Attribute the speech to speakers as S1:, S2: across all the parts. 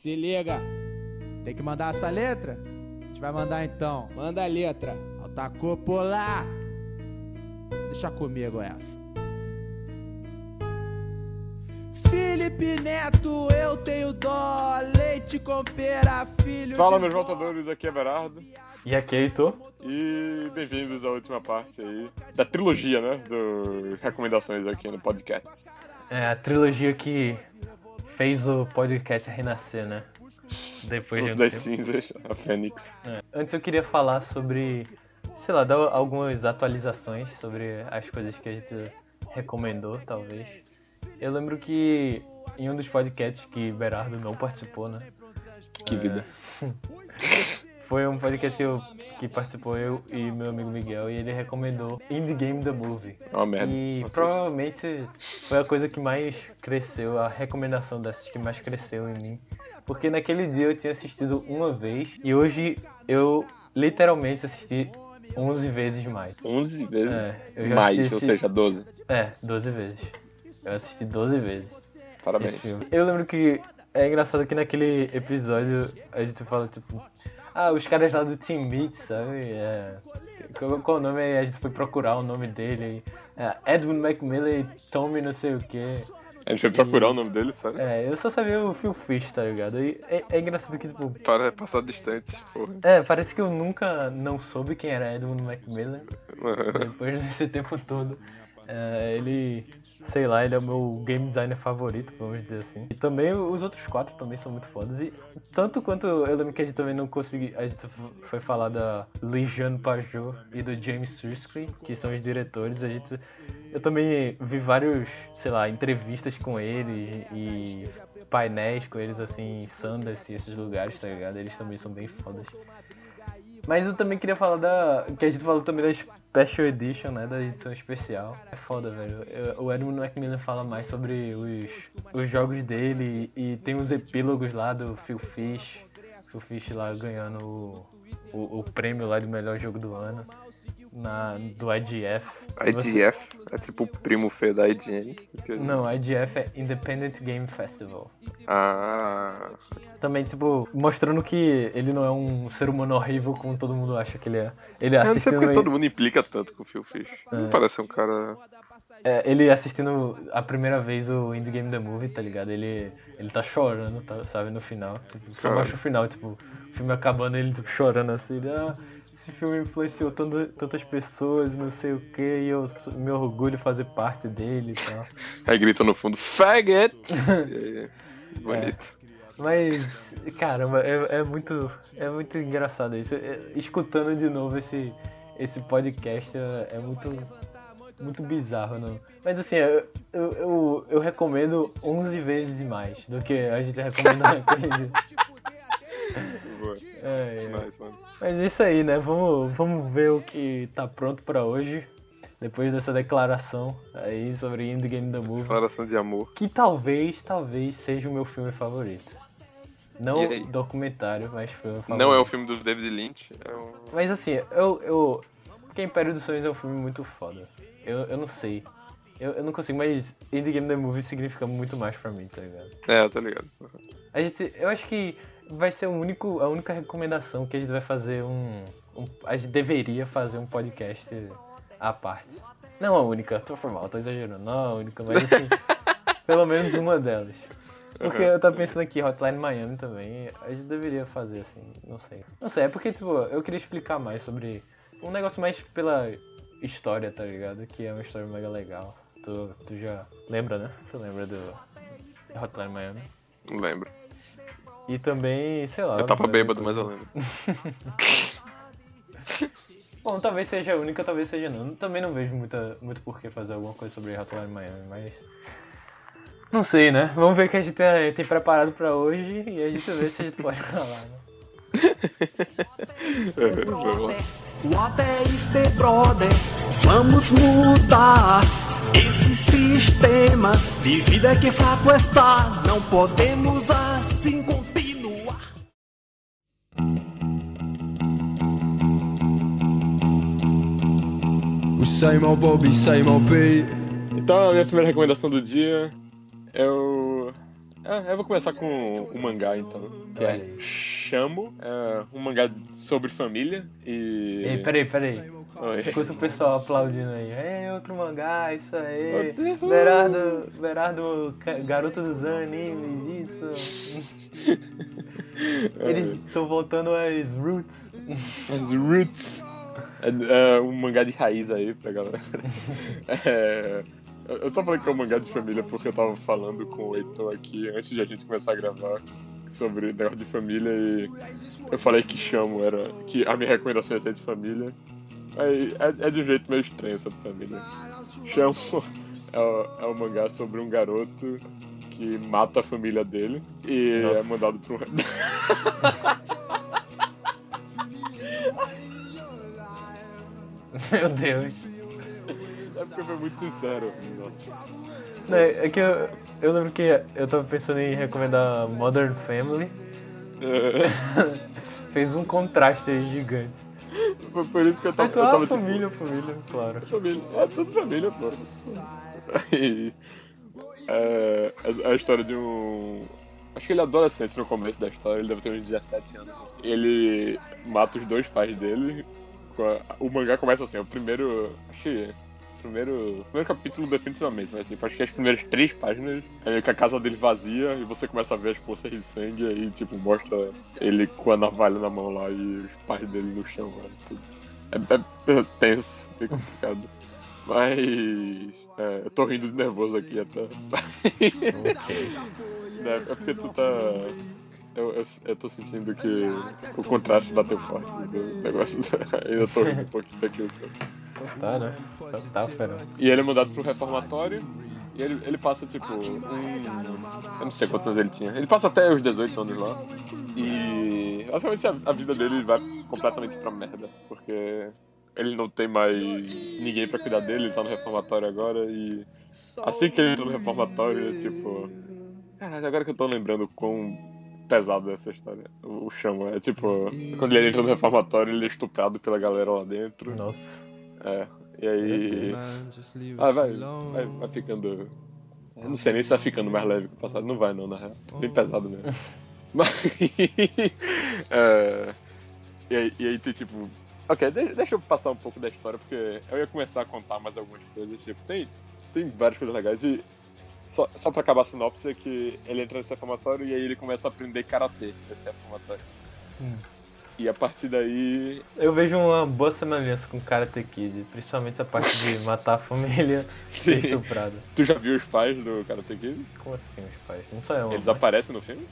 S1: Se liga,
S2: Tem que mandar essa letra? A gente vai mandar então.
S1: manda a letra.
S2: Alta cúpula. Deixa comigo essa. Felipe Neto, eu tenho dó. Leite com pera, filho
S3: Fala,
S2: de
S3: meus voltadores, aqui é Berardo.
S4: E aqui é Heitor.
S3: E bem-vindos à última parte aí da trilogia, né? Do recomendações aqui no podcast.
S4: É a trilogia que fez o podcast renascer, né? Depois de
S3: Os
S4: um
S3: das
S4: tempo.
S3: cinzas, a Fênix.
S4: É. Antes eu queria falar sobre, sei lá, dar algumas atualizações sobre as coisas que a gente recomendou, talvez. Eu lembro que em um dos podcasts que Berardo não participou, né?
S3: Que vida.
S4: Foi um podcast que, eu, que participou eu e meu amigo Miguel e ele recomendou Indie Game The Movie.
S3: Uma merda.
S4: E
S3: seja,
S4: provavelmente foi a coisa que mais cresceu, a recomendação dessas que mais cresceu em mim. Porque naquele dia eu tinha assistido uma vez e hoje eu literalmente assisti 11 vezes mais.
S3: 11 vezes
S4: É, eu já
S3: mais,
S4: assisti
S3: ou seja, 12.
S4: É, 12 vezes. Eu assisti 12 vezes
S3: Parabéns.
S4: Eu lembro que é engraçado que naquele episódio a gente fala tipo, ah, os caras lá do Team Meat, sabe? É, qual, qual o nome aí? A gente foi procurar o nome dele. É, Edwin Macmillan e Tommy não sei o que.
S3: A gente foi procurar o nome dele, sério?
S4: É, eu só sabia o Phil Fish, tá ligado? E é, é engraçado que, tipo,
S3: Para passar distante, porra.
S4: é, parece que eu nunca não soube quem era Edwin Macmillan. Depois desse tempo todo. É, ele, sei lá, ele é o meu game designer favorito, vamos dizer assim. E também os outros quatro também são muito fodas. E tanto quanto eu lembro que a gente também não conseguiu. A gente foi falar da Lijian Pajot e do James Swirsky, que são os diretores. A gente. Eu também vi vários, sei lá, entrevistas com eles e painéis com eles assim, em Sundance e esses lugares, tá ligado? Eles também são bem fodas. Mas eu também queria falar da. Que a gente falou também da Special Edition, né? Da edição especial. É foda, velho. Eu- O Edmund Macmillan fala mais sobre os, os jogos dele e tem os epílogos lá do Phil Fish. Fish lá ganhando o, o, o prêmio lá de melhor jogo do ano. Na, do IGF. Você-
S3: IGF é tipo o primo feio da IGN. porque-
S4: Não, IGF é Independent Game Festival.
S3: Ah.
S4: Também, tipo, mostrando que ele não é um ser humano horrível como todo mundo acha que ele é. Ele
S3: Eu não sei porque todo mundo implica tanto com o Phil Fish.
S4: É.
S3: parece um cara.
S4: É, ele assistindo a primeira vez o Indie Game The Movie, tá ligado? Ele, ele tá chorando, tá, sabe, no final. Tipo, só mostra o final, tipo, o filme acabando ele tipo, chorando assim, ah, esse filme influenciou tanto, tantas pessoas, não sei o que, e eu me orgulho fazer parte dele e tal.
S3: Aí grita no fundo, faggot! Bonito.
S4: Mas, caramba, é, é muito. É muito engraçado isso. É- escutando de novo esse, esse podcast é, é muito. Muito bizarro, não. Mas assim, eu, eu, eu, eu recomendo 11 vezes mais do que a gente recomenda.
S3: Boa.
S4: É, é. Mas é isso aí, né? Vamos, vamos ver o que tá pronto pra hoje. Depois dessa declaração aí sobre Indie Game The Movie.
S3: Declaração de amor.
S4: Que talvez, talvez seja o meu filme favorito. Não documentário, mas filme favorito.
S3: Não é o filme do David Lynch, é um.
S4: Mas assim, eu. eu porque Império dos Sonhos é um filme muito foda. Eu, eu não sei. Eu, eu não consigo, mas Indie Game The Movie significa muito mais pra mim, tá ligado?
S3: É, tô ligado.
S4: A gente, eu acho que vai ser o único, a única recomendação que a gente vai fazer um, um- A gente deveria fazer um podcast à parte. Não a única, tô formal, tô exagerando, não a única, mas assim, pelo menos uma delas. Porque eu tava pensando aqui, Hotline Miami também, a gente deveria fazer assim, não sei. Não sei, é porque, tipo, eu queria explicar mais sobre um negócio mais pela história, tá ligado? Que é uma história mega legal. Tu, tu já lembra, né? Tu lembra do Hotline Miami?
S3: Lembro.
S4: E também, sei lá.
S3: Eu tava bêbado, mas eu lembro.
S4: Bom, talvez seja a única, talvez seja não. Também não vejo muita, muito por que fazer alguma coisa sobre Hotline Miami, mas. Não sei, né? Vamos ver o que a gente tem, tem preparado pra hoje e a gente vê se a gente pode falar, né?
S5: What is the brother? Vamos mudar esse sistema de vida que fraco está. Não podemos assim continuar.
S6: O same old Bobby, same old Pete.
S3: Então, a minha primeira recomendação do dia é o É, eu vou começar com o mangá então. Que é Chamo, é um mangá sobre família e.
S4: Ei, peraí, peraí.
S3: Oi.
S4: Escuta o pessoal aplaudindo aí. É, outro mangá, isso aí. Berardo, Berardo, garoto dos animes, isso. Eles estão voltando às roots.
S3: As Roots. É, é um mangá de raiz aí pra galera. É, eu eu só falei que é um mangá de família porque eu tava falando com o Heitor aqui antes de a gente começar a gravar sobre negócio de família e eu falei que chamo era. que a minha recomendação ia ser de família. Aí é, é de um jeito meio estranho sobre família. Chamo é, o- é um mangá sobre um garoto que mata a família dele e
S4: Nossa.
S3: é mandado pra um.
S4: Meu Deus.
S3: É porque foi muito sincero. Nossa.
S4: Não, é que eu, eu lembro que eu tava pensando em recomendar Modern Family. Fez um contraste aí gigante.
S3: Foi por isso que eu tava,
S4: Mas
S3: eu tava tipo,
S4: família, família, claro.
S3: família. É tudo família, pô. Aí, é, é a história de um. Acho que ele é adolescente no começo da história, ele deve ter uns 17 anos. Ele mata os dois pais dele. a- O mangá começa assim, é o primeiro. Acho que. Primeiro, primeiro capítulo definitivamente, mas tipo, acho que as primeiras três páginas é que a casa dele vazia e você começa a ver as poças de sangue e tipo mostra ele com a navalha na mão lá e os pais dele no chão tudo. É, é, é tenso, é complicado. Mas. É, eu tô rindo de nervoso aqui até. Né, É porque tu tá. Eu, eu, eu tô sentindo que o contraste bateu forte do negócio. Ainda tô rindo um pouquinho daquilo.
S4: Tá, né? Tá, tá fera.
S3: E ele é mandado pro reformatório. E ele, ele passa, tipo, um. Eu não sei quantos anos ele tinha. Ele passa até os 18 anos lá. E. Basicamente a, a vida dele vai completamente pra merda. Porque ele não tem mais ninguém pra cuidar dele, ele tá no reformatório agora. E. Assim que ele entra no reformatório, é tipo. Caralho, agora que eu tô lembrando quão pesado é essa história. O, o chama. É tipo. Quando ele entra no reformatório, ele é estuprado pela galera lá dentro.
S4: Nossa.
S3: É. E aí. Ah, vai, vai, vai ficando. Eu não sei nem se vai ficando mais leve que o passado. Não vai, não, na real. Bem pesado mesmo. Mas. é, e, aí, e aí tem tipo. Ok, de- deixa eu passar um pouco da história, porque eu ia começar a contar mais algumas coisas. Tipo, tem, tem várias coisas legais. E só, só pra acabar a sinopse é que ele entra nesse reformatório e aí ele começa a aprender karatê nesse reformatório.
S4: Hum.
S3: E a partir daí.
S4: Eu vejo uma boa semelhança com Karate Kid, principalmente a parte de matar a família ser
S3: Sim.
S4: estuprado.
S3: Tu já viu os pais do Karate Kid?
S4: Como assim os pais? Não sei uma
S3: Eles
S4: mãe.
S3: aparecem no filme?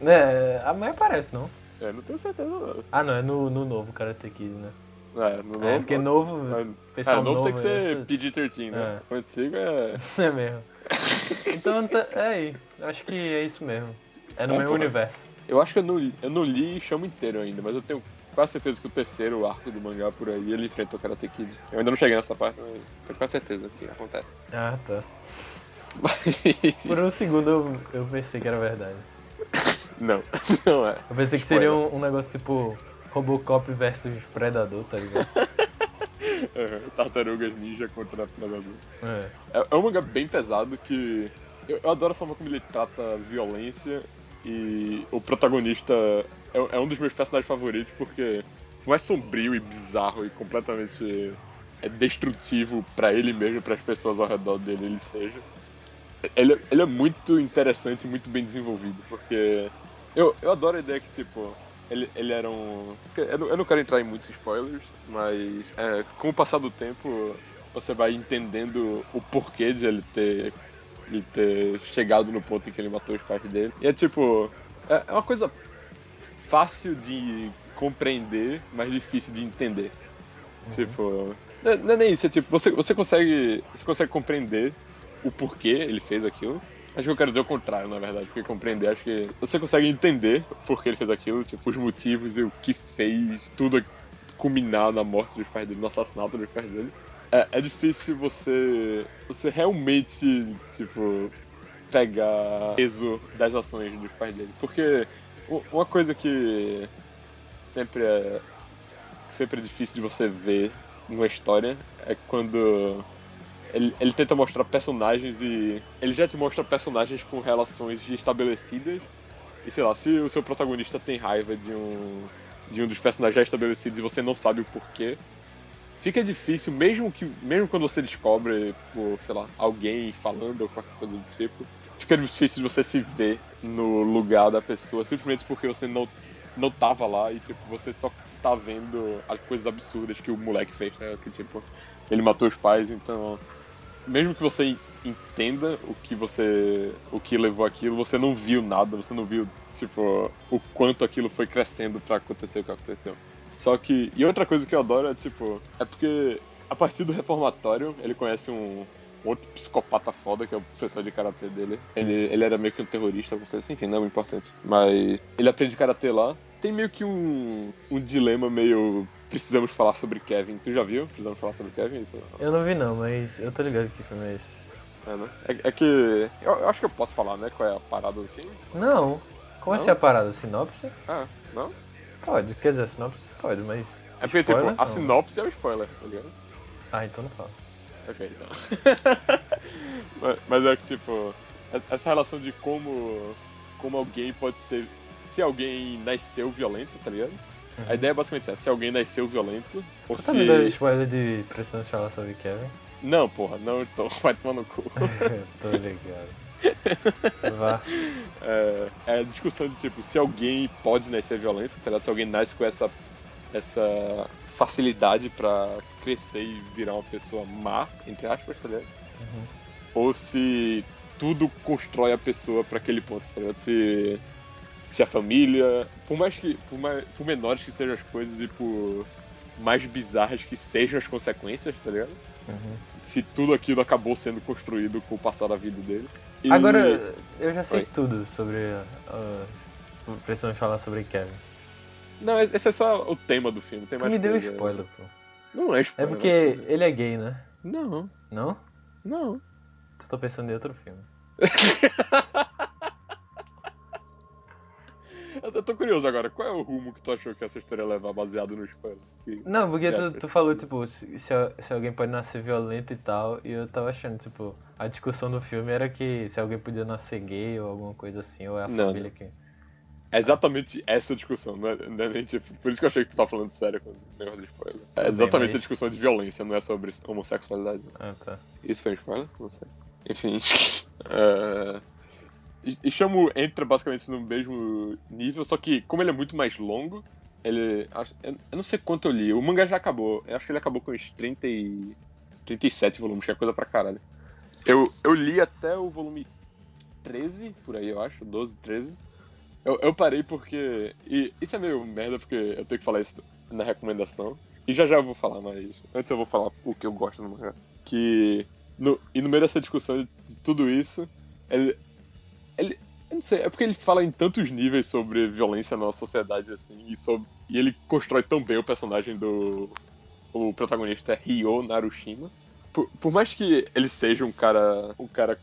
S4: É, a mãe aparece, não.
S3: É, não tenho certeza, não.
S4: Ah, não, é no, no novo Karate Kid, né?
S3: É, no novo.
S4: é, porque novo,
S3: mas-
S4: pessoal
S3: é, novo tem que
S4: novo,
S3: ser
S4: esse-
S3: PG-13, né? O antigo é.
S4: É mesmo. Então, tá, é aí. Acho que é isso mesmo. É no
S3: É,
S4: mesmo universo.
S3: Eu acho que eu não, li- eu não li chamo inteiro ainda, mas eu tenho quase certeza que o terceiro arco do mangá por aí ele enfrenta o Karate Kid. Eu ainda não cheguei nessa parte, mas tenho quase certeza que acontece.
S4: Ah, tá.
S3: Mas.
S4: Por um segundo eu, eu pensei que era verdade.
S3: Não, não é.
S4: Eu pensei que seria um, um negócio tipo Robocop versus Predador, tá ligado?
S3: Uhum, Tartarugas Ninja contra Predador.
S4: É.
S3: É, é um mangá bem pesado que. Eu, eu adoro a forma como ele trata violência e o protagonista é, é um dos meus personagens favoritos porque por mais sombrio e bizarro e completamente é destrutivo pra ele mesmo e pras pessoas ao redor dele ele seja. Ele, ele é muito interessante e muito bem desenvolvido, porque eu, eu adoro a ideia que, tipo, ele, ele era um. Eu não, eu não quero entrar em muitos spoilers, mas é, com o passar do tempo você vai entendendo o porquê de ele ter, de ter chegado no ponto em que ele matou os pais dele. E é tipo. É, é uma coisa fácil de compreender, mas difícil de entender. Tipo. Não, é- não é nem isso, é tipo, você, você consegue. Você consegue compreender o porquê ele fez aquilo. Acho que eu quero dizer o contrário, na verdade, porque compreender, acho que você consegue entender por que ele fez aquilo, tipo, os motivos e o que fez, tudo culminar na morte dos pais dele, no assassinato dos pais dele. É, é difícil você. você realmente, tipo, pegar peso das ações dos pais dele. Porque uma coisa que sempre é. sempre é difícil de você ver numa história é quando ele, ele tenta mostrar personagens e. Ele já te mostra personagens com relações estabelecidas. E sei lá, se o seu protagonista tem raiva de um. de um dos personagens já estabelecidos e você não sabe o porquê, fica difícil, mesmo que. Mesmo quando você descobre por, sei lá, alguém falando ou qualquer coisa do tipo, fica difícil de você se ver no lugar da pessoa, simplesmente porque você não, não tava lá e tipo, você só tá vendo as coisas absurdas que o moleque fez, né? Que tipo, ele matou os pais, então mesmo que você entenda o que você. o que levou aquilo, você não viu nada, você não viu, tipo, o quanto aquilo foi crescendo para acontecer o que aconteceu. Só que. E outra coisa que eu adoro é, tipo, é porque a partir do reformatório ele conhece um, outro psicopata foda, que é o professor de karatê dele. Ele, ele era meio que um terrorista, alguma coisa assim, enfim, não é importante. Mas ele aprende karatê lá. Tem meio que um, um dilema meio precisamos falar sobre Kevin. Tu já viu? Precisamos falar sobre Kevin? Tu...
S4: Eu não vi não, mas eu tô ligado que filme é esse.
S3: É, né? é, é que. Eu, eu, acho que eu posso falar, né? Qual é a parada do filme?
S4: Não. Como não? assim a parada? Sinopse?
S3: Ah, não?
S4: Pode, quer dizer, a sinopse pode, mas.
S3: É porque, tipo, spoiler, tipo, a sinopse é o spoiler, tá ligado?
S4: Ah, então não fala.
S3: Ok, então. mas, mas é que, tipo, essa relação de como, como alguém pode ser. Se alguém nasceu violento, tá ligado? Uhum. A ideia é basicamente essa: se alguém nasceu violento, ou
S4: Você
S3: se.
S4: Tá spoiler de Precisamos falar sobre Kevin?
S3: Não, porra, não tô. Vai tomar no cu.
S4: tô ligado. Vá.
S3: É, é a discussão de tipo, se alguém pode nascer violento, tá ligado? Se alguém nasce com essa, essa facilidade pra crescer e virar uma pessoa má, entre aspas, tá ligado? Uhum. Ou se tudo constrói a pessoa para aquele ponto, tá ligado? Se se a família, por mais que, por, mais, por menores que sejam as coisas e por mais bizarras que sejam as consequências, tá ligado? Uhum. Se tudo aquilo acabou sendo construído com o passar da vida dele.
S4: E... Agora, eu já sei Oi. tudo sobre. Uh, precisamos falar sobre Kevin.
S3: Não, esse é só o tema do filme. Tem mais
S4: me deu spoiler, pô.
S3: Não é spoiler.
S4: É porque ele é gay, né?
S3: Não.
S4: Não?
S3: Não.
S4: Tô pensando em outro filme.
S3: Eu tô curioso agora, qual é o rumo que tu achou que essa história ia levar baseado no spoiler? Que...
S4: Não, porque tu, tu falou, tipo, se, se alguém pode nascer violento e tal, e eu tava achando, tipo, a discussão do filme era que se alguém podia nascer gay ou alguma coisa assim, ou é a não, família que.
S3: É exatamente essa discussão, não é, não é, nem tipo. Por isso que eu achei que tu tava falando sério com o negócio de spoiler. É exatamente Bem, mas... a discussão de violência, não é sobre homossexualidade.
S4: Ah, tá.
S3: Isso foi spoiler? Não sei. Enfim. uh... E Shamu entra basicamente no mesmo nível, só que como ele é muito mais longo, ele. Eu não sei quanto eu li. O mangá já acabou. Eu acho que ele acabou com uns 30 e. 37 volumes, que é coisa pra caralho. Eu, eu li até o volume 13, por aí eu acho, 12, 13. Eu, eu parei porque. E isso é meio merda, porque eu tenho que falar isso na recomendação. E já já eu vou falar, mas antes eu vou falar o que eu gosto no mangá. Que. No, e no meio dessa discussão de tudo isso, ele, ele, eu não sei, é porque ele fala em tantos níveis sobre violência na nossa sociedade, assim, e, sobre, e ele constrói tão bem o personagem do. O protagonista Ryo Narushima. Por, por mais que ele seja um cara. um cara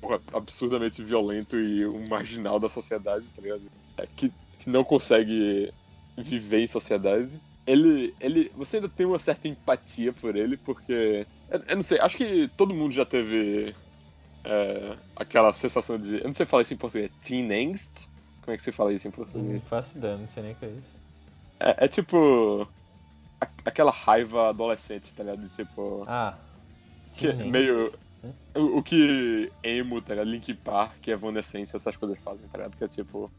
S3: porra, absurdamente violento e um marginal da sociedade, tá ligado? É, que, que não consegue viver em sociedade. Ele, ele. Você ainda tem uma certa empatia por ele, porque. Eu, eu não sei, acho que todo mundo já teve é, aquela sensação de. Eu não sei falar isso em português. Teen angst? Como é que você fala isso em português?
S4: Não faço ideia, não sei nem o que é isso.
S3: É, é tipo. A, aquela raiva adolescente, tá ligado? Tipo.
S4: Ah.
S3: Que, meio. O, o, que emo, tá ligado? Link Park, Evanescence, essas coisas fazem, tá ligado? Que é tipo.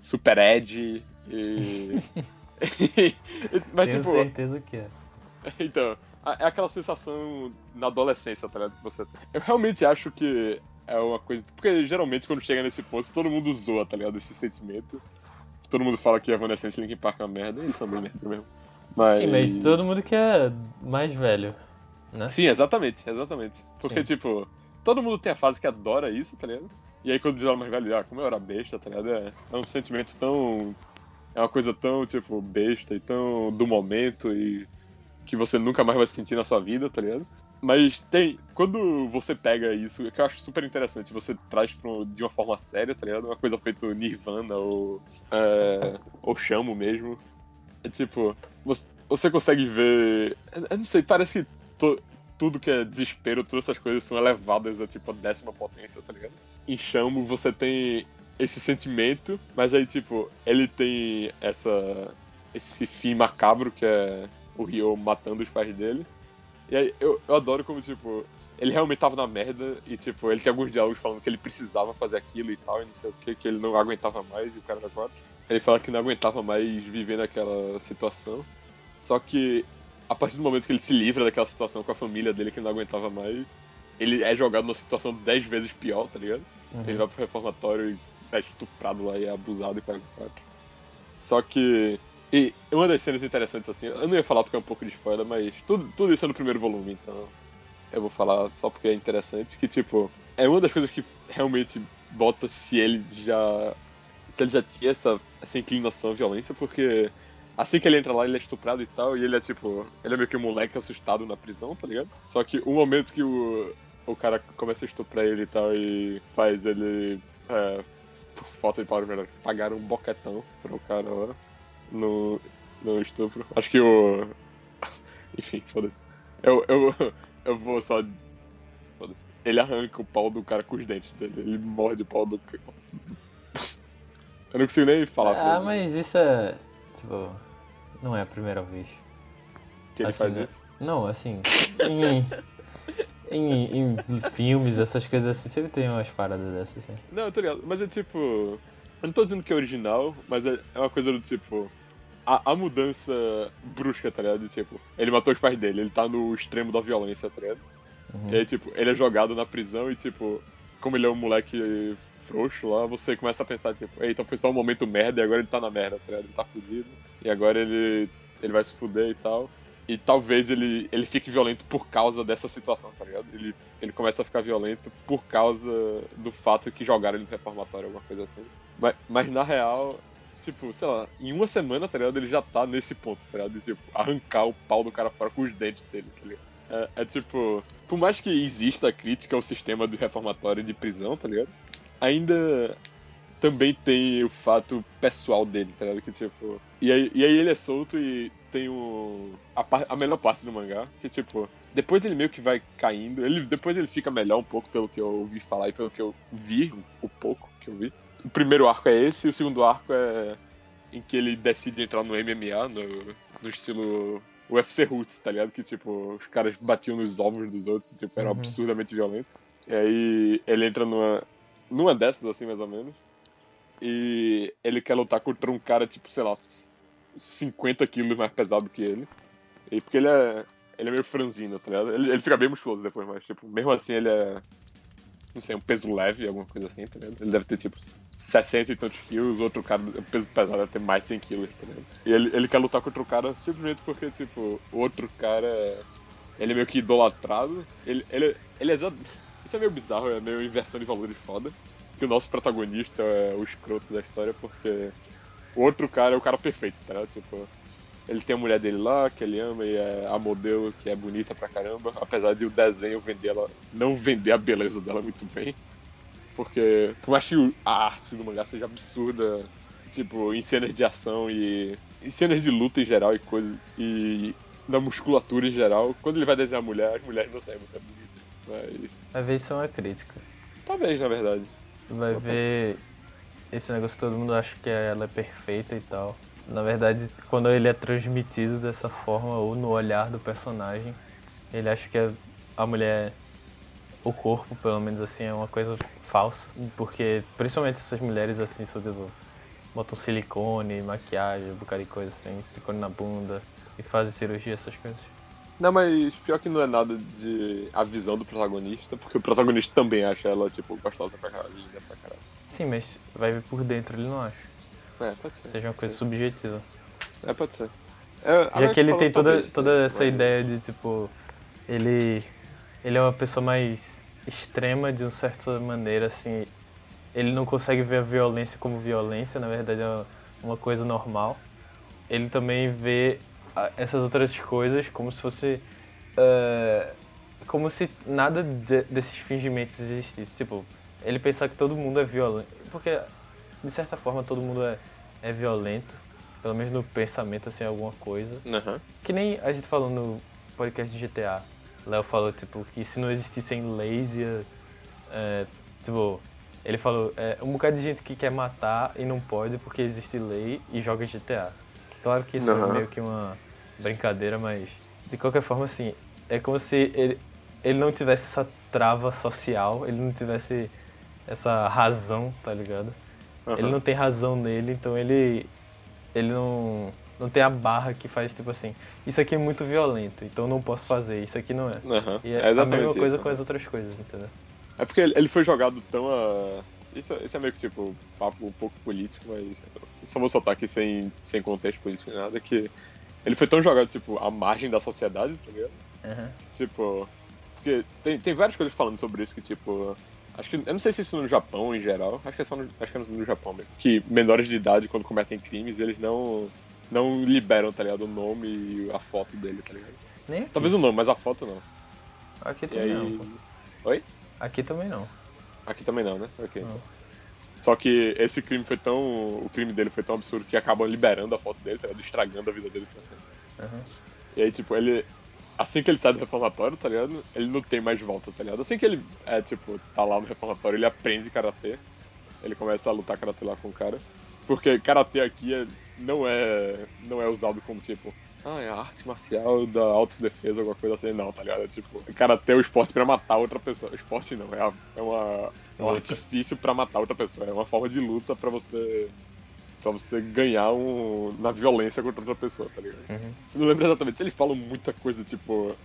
S3: Super Ed e.
S4: Mas Tenho tipo. certeza que é.
S3: Então, é aquela sensação na adolescência, tá ligado? Você... Eu realmente acho que é uma coisa. Porque geralmente quando chega nesse ponto, todo mundo zoa, tá ligado? Esse sentimento. Todo mundo fala que a Evanescence Linkin Park é uma merda, e eles são bem merda mesmo. Mas...
S4: Sim, mas todo mundo que é mais velho, né?
S3: Sim, exatamente, exatamente. Porque, Sim. tipo, todo mundo tem a fase que adora isso, tá ligado? E aí quando diz mais velho, ah, como eu era besta, tá ligado? É, é um sentimento tão. É uma coisa tão, tipo, besta e tão do momento e que você nunca mais vai sentir na sua vida, tá ligado? Mas tem. Quando você pega isso, que eu acho super interessante, você traz pro, de uma forma séria, tá ligado? Uma coisa feita Nirvana ou. É, ou Chamo mesmo. É tipo. Você, você consegue ver. Eu não sei, parece que to, tudo que é desespero, todas essas coisas são elevadas a tipo a décima potência, tá ligado? Em Chamo você tem esse sentimento, mas aí tipo, ele tem essa esse fim macabro que é o Ryo matando os pais dele. E aí eu, eu adoro como, tipo, ele realmente tava na merda e, tipo, ele tem alguns diálogos falando que ele precisava fazer aquilo e tal, e não sei o que, que ele não aguentava mais, e o cara da quatro. Ele fala que não aguentava mais viver naquela situação. Só que a partir do momento que ele se livra daquela situação com a família dele que não aguentava mais, ele é jogado numa situação dez vezes pior, tá ligado? Uhum. Ele vai pro reformatório e é estuprado lá e é abusado e quatro. Só que. E uma das cenas interessantes, assim, eu não ia falar porque é um pouco de spoiler, mas tudo, tudo isso é no primeiro volume, então eu vou falar só porque é interessante, que tipo, é uma das coisas que realmente bota se ele já. se ele já tinha essa, essa inclinação à violência, porque assim que ele entra lá, ele é estuprado e tal, e ele é tipo. Ele é meio que um moleque assustado na prisão, tá ligado? Só que o momento que o, o cara começa a estuprar ele e tal, e faz ele. É, por falta de palavra melhor, pagar um boquetão pro cara lá no, no estupro. Acho que o. Enfim, foda-se. Eu, eu, eu vou só. Foda-se. Ele arranca o pau do cara com os dentes dele. Ele morde o pau do. Eu não consigo nem falar.
S4: Ah, mas isso é. Tipo. Não é a primeira vez.
S3: Que ele assim, faz isso?
S4: Não, assim. Em, em, em, filmes, essas coisas assim, sempre tem umas paradas dessas. Assim.
S3: Não, eu tô ligado. Mas é tipo. Eu não tô dizendo que é original, mas é, é uma coisa do tipo. A, a, mudança brusca, tá ligado? Tipo, ele matou os pais dele, ele tá no extremo da violência, tá ligado? Uhum. E aí, tipo, ele é jogado na prisão e, tipo, como ele é um moleque frouxo lá, você começa a pensar, tipo, então foi só um momento merda e agora ele tá na merda, tá ligado? Ele tá fudido. E agora ele, ele vai se fuder e tal. E talvez ele, ele fique violento por causa dessa situação, tá ligado? Ele, ele começa a ficar violento por causa do fato que jogaram ele no reformatório, alguma coisa assim. Mas, mas na real, tipo, sei lá, em uma semana, tá ligado? Ele já tá nesse ponto, tá ligado? De, tipo, arrancar o pau do cara fora com os dentes dele, tá ligado? É, é, tipo, por mais que exista a crítica ao sistema do reformatório de prisão, tá ligado? Ainda também tem o fato pessoal dele, tá ligado? Que tipo. E aí, e aí ele é solto e tem o. A, a melhor parte do mangá, que tipo. Depois ele meio que vai caindo. Ele, depois ele fica melhor um pouco, pelo que eu ouvi falar e pelo que eu vi, o pouco que eu vi. O primeiro arco é esse, e o segundo arco é em que ele decide entrar no MMA, no, no estilo UFC Roots, tá ligado? Que, tipo, os caras batiam nos ovos dos outros, tipo, era uhum. absurdamente violento. E aí ele entra numa, numa dessas, assim, mais ou menos. E ele quer lutar contra um cara, tipo, sei lá, 50 quilos mais pesado que ele. E porque ele é. Ele é meio franzino, tá ligado? Ele, ele fica bem musculoso depois, mas, tipo, mesmo assim ele é. Não sei, um peso leve, alguma coisa assim, tá ligado? Ele deve ter, tipo, 60 e tantos quilos, outro cara, peso pesado deve ter mais de 100 quilos, tá ligado? E ele, ele quer lutar contra o cara simplesmente porque, tipo, o outro cara. Ele é meio que idolatrado. Ele, ele, ele é. Isso é meio bizarro, é meio inversão de valores foda. Que o nosso protagonista é o escroto da história, porque o outro cara é o cara perfeito, tá ligado? Tipo, ele tem a mulher dele lá, que ele ama, e é a modelo, que é bonita pra caramba, apesar de o desenho vender ela, não vender a beleza dela muito bem. Porque, por mais que a arte do mangá seja absurda, tipo, em cenas de ação e em cenas de luta em geral e coisa, e na musculatura em geral, quando ele vai desenhar a mulher, as mulheres não saem muito bonitas. Mas...
S4: Vai ver isso é uma crítica.
S3: Talvez, na verdade.
S4: Vai ver esse negócio todo mundo acha que ela é perfeita e tal. Na verdade, quando ele é transmitido dessa forma, ou no olhar do personagem, ele acha que a mulher, o corpo, pelo menos assim, é uma coisa falsa. Porque, principalmente essas mulheres assim, só tipo, botam silicone, maquiagem, um bocado de coisa assim, silicone na bunda e fazem cirurgia, essas coisas.
S3: Não, mas pior que não é nada de a visão do protagonista, porque o protagonista também acha ela, tipo, gostosa pra caralho, linda pra caralho.
S4: Sim, mas vai ver por dentro, ele não acha.
S3: É, pode ser.
S4: Seja uma coisa ser. subjetiva.
S3: É, pode ser. É,
S4: Já que ele tem toda, toda essa mas... ideia de, tipo, ele, ele é uma pessoa mais extrema de uma certa maneira, assim. Ele não consegue ver a violência como violência, na verdade é uma coisa normal. Ele também vê essas outras coisas como se fosse. Uh, como se nada de, desses fingimentos existisse. Tipo, ele pensar que todo mundo é violento. Porque, de certa forma, todo mundo é, é violento. Pelo menos no pensamento, assim, alguma coisa.
S3: Uhum.
S4: Que nem a gente falou no podcast de GTA. Léo falou, tipo, que se não existissem leis, ia, é, tipo, ele falou, é, um bocado de gente que quer matar e não pode porque existe lei e joga GTA. Claro que isso uhum. é meio que uma brincadeira, mas de qualquer forma, assim, é como se ele, ele não tivesse essa trava social, ele não tivesse essa razão, tá ligado? Uhum. Ele não tem razão nele, então ele ele não não tem a barra que faz tipo assim, isso aqui é muito violento, então não posso fazer, isso aqui não é.
S3: Uhum.
S4: E é, é a mesma coisa isso, com né? as outras coisas, entendeu?
S3: É porque ele foi jogado tão a. Isso, isso é meio que tipo papo um pouco político, mas só vou soltar aqui sem, sem contexto político nem nada, que ele foi tão jogado, tipo, à margem da sociedade, tá ligado?
S4: Uhum.
S3: Tipo. Porque tem, tem várias coisas falando sobre isso que, tipo. Acho que. Eu não sei se isso no Japão em geral. Acho que é só no, acho que é no Japão mesmo. Que menores de idade, quando cometem crimes, eles não. Não liberam, tá ligado? O nome e a foto dele, tá ligado?
S4: Nem
S3: Talvez o nome, mas a foto não.
S4: Aqui também aí... não. Pô.
S3: Oi?
S4: Aqui também não.
S3: Aqui também não, né? Ok. Não. Só que esse crime foi tão. O crime dele foi tão absurdo que acabam liberando a foto dele, tá ligado? Estragando a vida dele pra sempre.
S4: Uhum.
S3: E aí, tipo, ele. Assim que ele sai do reformatório, tá ligado? Ele não tem mais volta, tá ligado? Assim que ele é, tipo, tá lá no reformatório, ele aprende karatê. Ele começa a lutar karatê lá com o cara. Porque karatê aqui é, não é. não é usado como, tipo, ah, é a arte marcial da autodefesa, alguma coisa assim. Não, tá ligado? É tipo, karatê é o esporte pra matar outra pessoa. Esporte não, é, a, é, uma, é um artifício pra matar outra pessoa. É uma forma de luta pra você. Pra você ganhar um, na violência contra outra pessoa, tá ligado?
S4: Uhum.
S3: Não lembro exatamente. Eles falam muita coisa, tipo.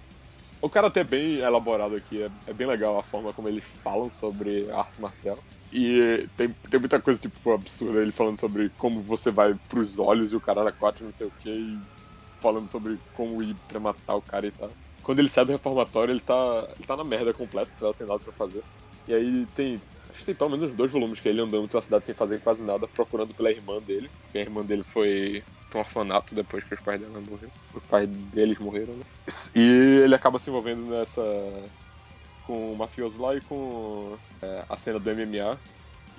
S3: O cara até é bem elaborado aqui, é, é bem legal a forma como eles falam sobre arte marcial. E tem, tem muita coisa, tipo, absurda, ele falando sobre como você vai pros olhos e o cara era quatro, não sei o que, e falando sobre como ir pra matar o cara e tal. Quando ele sai do reformatório, ele tá, ele tá na merda completa, não tem nada pra fazer. E aí tem. Acho que tem pelo menos dois volumes que ele andando pela cidade sem fazer quase nada, procurando pela irmã dele. Porque a irmã dele foi pra um orfanato depois que os pais dela morreram. Os pais deles morreram, né? E ele acaba se envolvendo nessa. com o mafioso lá e com é, a cena do MMA.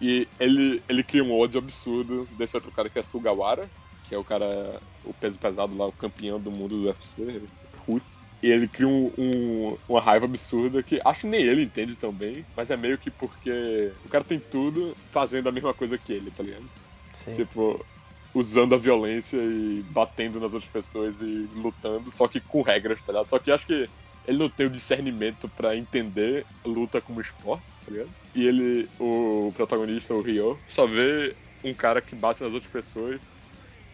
S3: E ele, ele cria um ódio absurdo desse outro cara que é Sugawara, que é o cara, o peso pesado lá, o campeão do mundo do UFC, Roots. E ele cria um, um, uma raiva absurda que acho que nem ele entende também, mas é meio que porque o cara tem tudo fazendo a mesma coisa que ele, tá ligado?
S4: Sim.
S3: Tipo, usando a violência e batendo nas outras pessoas e lutando, só que com regras, tá ligado? Só que acho que ele não tem o discernimento para entender luta como esporte, tá ligado? E ele, o protagonista, o Ryo, só vê um cara que bate nas outras pessoas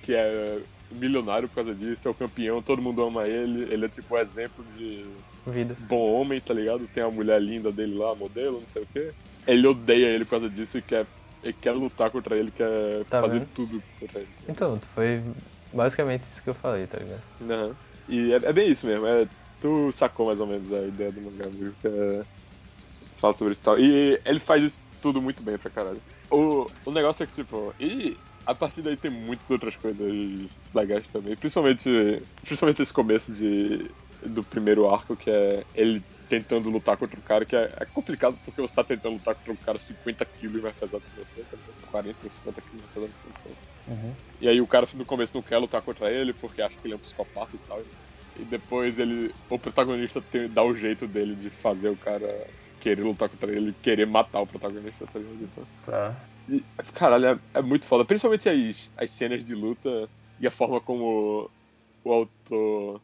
S3: que é milionário por causa disso, é o campeão, todo mundo ama ele, ele é tipo um exemplo de
S4: vida.
S3: bom homem, tá ligado? Tem a mulher linda dele lá, modelo, não sei o quê. Ele odeia ele por causa disso e quer, ele quer lutar contra ele, quer
S4: Tá
S3: fazer
S4: vendo?
S3: tudo contra ele.
S4: Então, foi basicamente isso que eu falei, tá ligado?
S3: Aham. E é, é bem isso mesmo, é, tu sacou mais ou menos a ideia do mangá, viu? Que é, fala sobre isso e tal. E ele faz isso tudo muito bem pra caralho. O, o negócio é que, tipo, e a partir daí tem muitas outras coisas legais também. Principalmente, principalmente esse começo de, do primeiro arco, que é ele tentando lutar contra um cara que é, é complicado porque você tá tentando lutar contra um cara 50 quilos mais pesado que você, tá ligado? 40, 50 quilos mais pesado que você.
S4: Uhum.
S3: E aí o cara no começo não quer lutar contra ele porque acha que ele é um psicopata e tal. E depois ele. O protagonista tem, dá o jeito dele de fazer o cara querer lutar contra ele, querer matar o protagonista, tá ligado? Então,
S4: Tá.
S3: E, caralho, é, é muito foda. Principalmente as, as cenas de luta e a forma como o, autor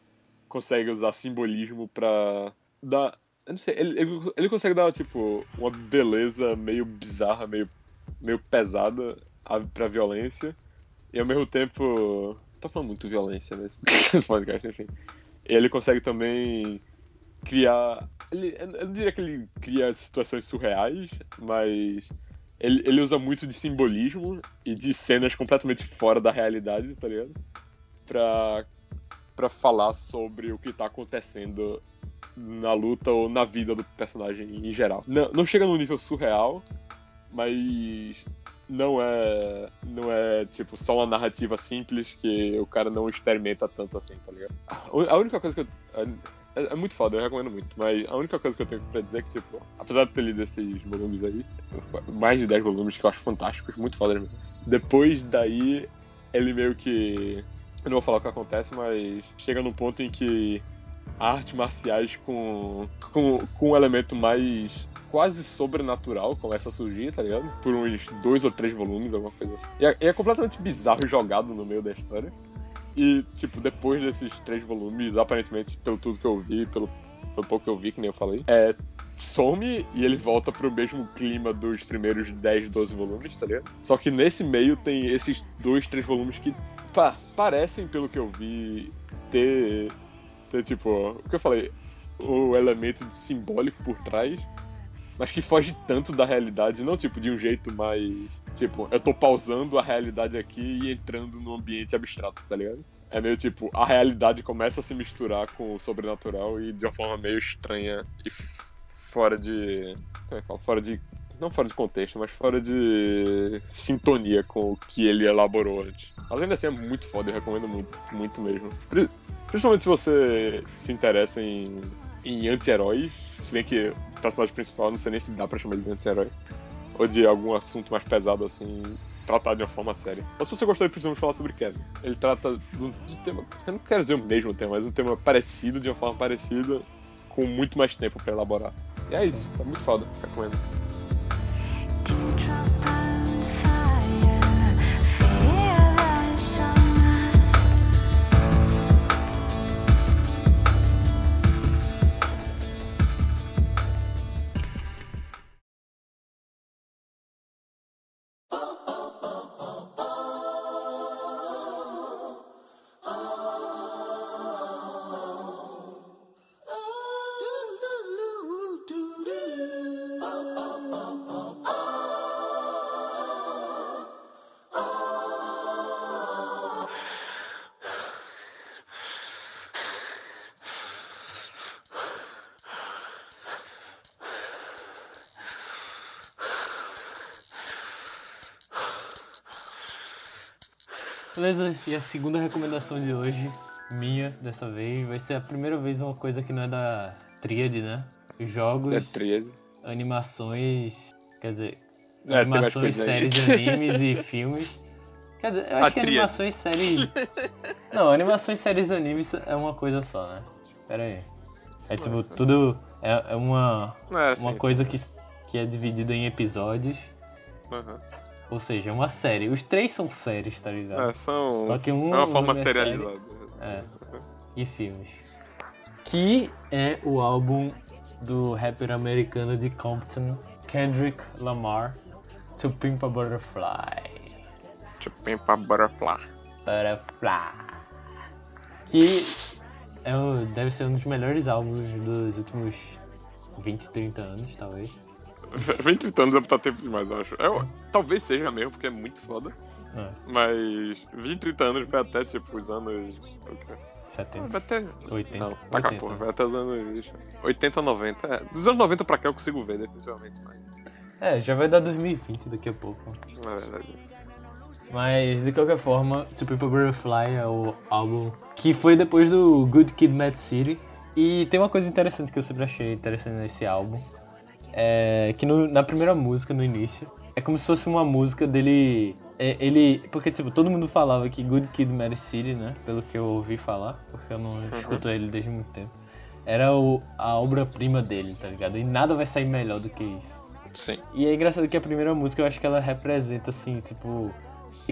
S3: consegue usar simbolismo pra dar. Eu não sei, ele, ele, ele consegue dar, tipo, uma beleza meio bizarra, meio, meio pesada a, pra violência. E ao mesmo tempo. Tô falando muito violência nesse podcast, enfim. Ele consegue também criar. Ele, eu não diria que ele cria situações surreais, mas ele, ele usa muito de simbolismo e de cenas completamente fora da realidade, tá ligado? Pra, pra falar sobre o que tá acontecendo na luta ou na vida do personagem em geral. Não, não chega num nível surreal, mas não é não é tipo só uma narrativa simples que o cara não experimenta tanto assim, tá ligado? A única coisa que eu, é, é muito foda, eu recomendo muito, mas a única coisa que eu tenho pra dizer é que, tipo, apesar de ter lido esses volumes aí, mais de 10 volumes que eu acho fantásticos, muito foda mesmo. Depois daí, ele meio que. Eu não vou falar o que acontece, mas chega num ponto em que artes marciais com, com, com um elemento mais quase sobrenatural começa a surgir, tá ligado? Por uns dois ou três volumes, alguma coisa assim. E é, é completamente bizarro jogado no meio da história. E, tipo, depois desses três volumes, aparentemente, pelo tudo que eu vi, pelo, pelo pouco que eu vi, que nem eu falei, é, some e ele volta pro mesmo clima dos primeiros 10, 12 volumes, tá ligado? Só que nesse meio tem esses dois, três volumes que pá, parecem, pelo que eu vi, ter, ter tipo, o que eu falei, o elemento simbólico por trás, mas que foge tanto da realidade, não tipo de um jeito mais, tipo, eu tô pausando a realidade aqui e entrando num ambiente abstrato, tá ligado? É meio tipo, a realidade começa a se misturar com o sobrenatural e de uma forma meio estranha e fora de. Como é que fala? Fora de. Não fora de contexto, mas fora de sintonia com o que ele elaborou antes. Mas ainda assim é muito foda, eu recomendo muito, muito mesmo. Principalmente se você se interessa em, em anti-heróis, se bem que o personagem principal não sei nem se dá pra chamar ele de anti-herói. Ou de algum assunto mais pesado assim, tratado de uma forma séria. Ou se você gostou, precisamos falar sobre Kevin. Ele trata de um tema, eu não quero dizer o mesmo tema, mas um tema parecido, de uma forma parecida, com muito mais tempo para elaborar. E é isso, é muito foda, recomendo.
S4: Beleza, e a segunda recomendação de hoje, minha dessa vez, vai ser a primeira vez uma coisa que não é da tríade, né? Jogos,
S3: É tríade.
S4: animações, quer dizer,
S3: É,
S4: animações,
S3: coisa aí.
S4: séries, animes e filmes. Quer dizer, eu
S3: A
S4: acho que
S3: tríade.
S4: animações, séries. Não, animações, séries e animes é uma coisa só, né? Pera aí. É tipo, tudo. É, é uma,
S3: É,
S4: uma
S3: sim,
S4: coisa que, que é dividida em episódios.
S3: sim.
S4: Ou seja, é uma série. Os três são séries, tá ligado?
S3: É, são.
S4: Só que um
S3: é uma forma
S4: um é série.
S3: serializada.
S4: É. E filmes. Que é o álbum do rapper americano de Compton, Kendrick Lamar, To Pimp a Butterfly.
S3: Tipo, pra Butterfly.
S4: Butterfly. Que é o, deve ser um dos melhores álbuns dos últimos 20, 30 anos, talvez.
S3: 20, 30 anos é botar tempo demais, eu acho. Eu, talvez seja mesmo, porque é muito foda.
S4: É,
S3: Mas 20, 30 anos vai até, tipo, os anos. o quê?
S4: 70.
S3: Vai até.
S4: 80.
S3: Não, tá cá,
S4: 80.
S3: porra. Vai até os anos 80, 90. É, dos anos 90 pra cá eu consigo ver, definitivamente. Mas,
S4: É, já vai dar 2020 daqui a pouco.
S3: na verdade.
S4: Mas de qualquer forma, People Butterfly é o álbum que foi depois do Good Kid, Mad City. E tem uma coisa interessante que eu sempre achei interessante nesse álbum. É que no- na primeira música, no início, é como se fosse uma música dele. é, ele. Porque, tipo, todo mundo falava que Good Kid, Mad City, né? Pelo que eu ouvi falar, porque eu não escuto ele desde muito tempo. Era o, a obra-prima dele, tá ligado? E nada vai sair melhor do que isso.
S3: Sim.
S4: E é engraçado que a primeira música eu acho que ela representa assim, tipo,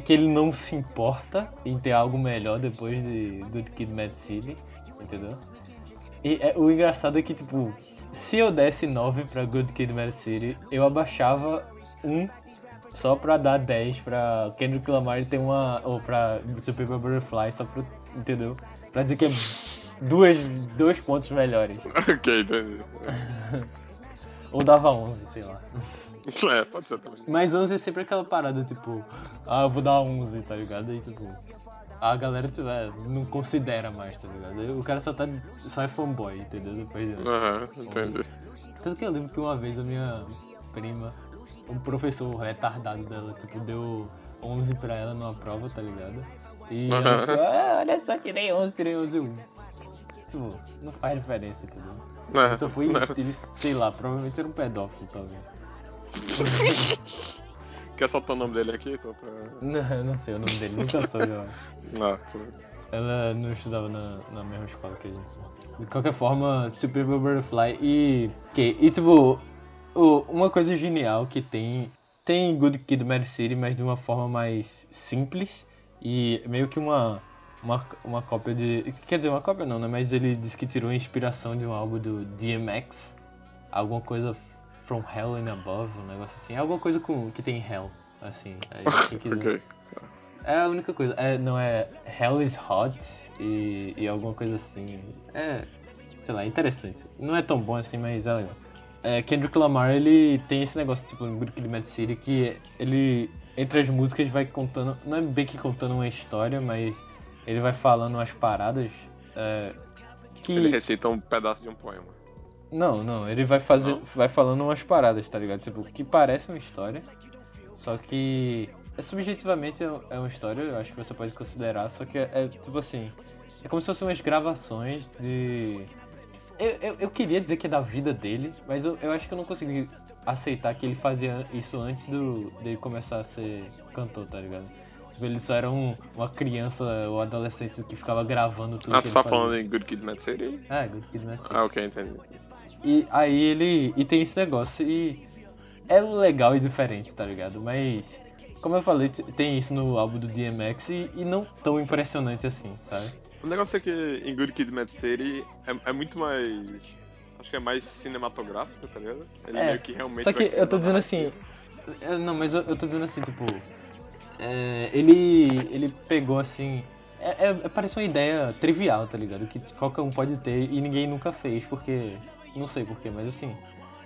S4: que ele não se importa em ter algo melhor depois de Good Kid Mad City, entendeu? E é- o engraçado é que, tipo, se eu desse 9 pra Good Kid Mad City, eu abaixava um só pra dar 10 pra Kendrick Lamar ter uma. ou pra Super Butterfly, só pra. entendeu? Pra dizer que é duas, dois pontos melhores.
S3: ok, entendi.
S4: Ou dava 11, sei lá.
S3: É, pode ser também.
S4: Mas 11 é sempre aquela parada, tipo, ah, eu vou dar 11, tá ligado? E tipo, a galera tipo, é, não considera mais, tá ligado? O cara só, tá, só é fanboy, entendeu? Depois de...
S3: Aham, entendi.
S4: Tanto que eu lembro que uma vez a minha prima, um professor retardado dela, tipo, deu 11 pra ela numa prova, tá ligado? E ela
S3: Aham.
S4: ficou, ah, olha só, tirei 11, tirei 11 1. Tipo, não faz diferença, entendeu?
S3: É,
S4: Eu só fui,
S3: não.
S4: ele, sei lá, provavelmente era um pedófilo, talvez.
S3: Quer soltar o nome dele aqui? Só pra...
S4: Não, eu não sei o nome dele, nunca soube, acho.
S3: Ah,
S4: ela não estudava na, na mesma escola que a gente. De qualquer forma, a Butterfly e. Okay, e tipo, o, uma coisa genial que tem. Tem Good Kid Mad City, mas de uma forma mais simples. E meio que uma. Uma, uma cópia de. Quer dizer, uma cópia não, né? Mas ele disse que tirou a inspiração de um álbum do DMX. Alguma coisa From Hell and Above, um negócio assim. Alguma coisa com, que tem Hell, assim. Quiser.
S3: ok.
S4: É a única coisa. É, não é Hell is Hot e, e alguma coisa assim. É, sei lá, interessante. Não é tão bom assim, mas é legal. É, Kendrick Lamar, ele tem esse negócio, tipo, no Kid Mad City, que ele, entre as músicas, vai contando, não é bem que contando uma história, mas ele vai falando umas paradas é, que...
S3: Ele recita um pedaço de um poema.
S4: Não, não, ele vai fazer, vai falando umas paradas, tá ligado? Tipo, que parece uma história, só que é subjetivamente é é uma história, eu acho que você pode considerar, só que é, é, tipo assim, é como se fossem umas gravações de. Eu, eu, eu queria dizer que é da vida dele, mas eu, eu acho que eu não consegui aceitar que ele fazia isso antes do, dele começar a ser cantor, tá ligado? Tipo, ele só era um, uma criança ou adolescente que ficava gravando tudo
S3: Ah, tu
S4: ele
S3: tá falando em Good Kid Mad City?
S4: É, Good Kid, Mad City.
S3: Ah, ok, entendi.
S4: E aí ele. E tem esse negócio. E é legal e diferente, tá ligado? Mas. Como eu falei, tem isso no álbum do DMX e, e não tão impressionante assim, sabe?
S3: O negócio é que em Good Kid Mad City é, é muito mais. Acho que é mais cinematográfico, tá ligado? Ele
S4: É,
S3: meio que realmente.
S4: Só que eu tô dizendo assim. é, Não, mas eu, eu tô dizendo assim, tipo. é, ele. Ele pegou assim. É, é- parece uma ideia trivial, tá ligado? Que qualquer um pode ter e ninguém nunca fez, porque. Não sei porquê, mas assim.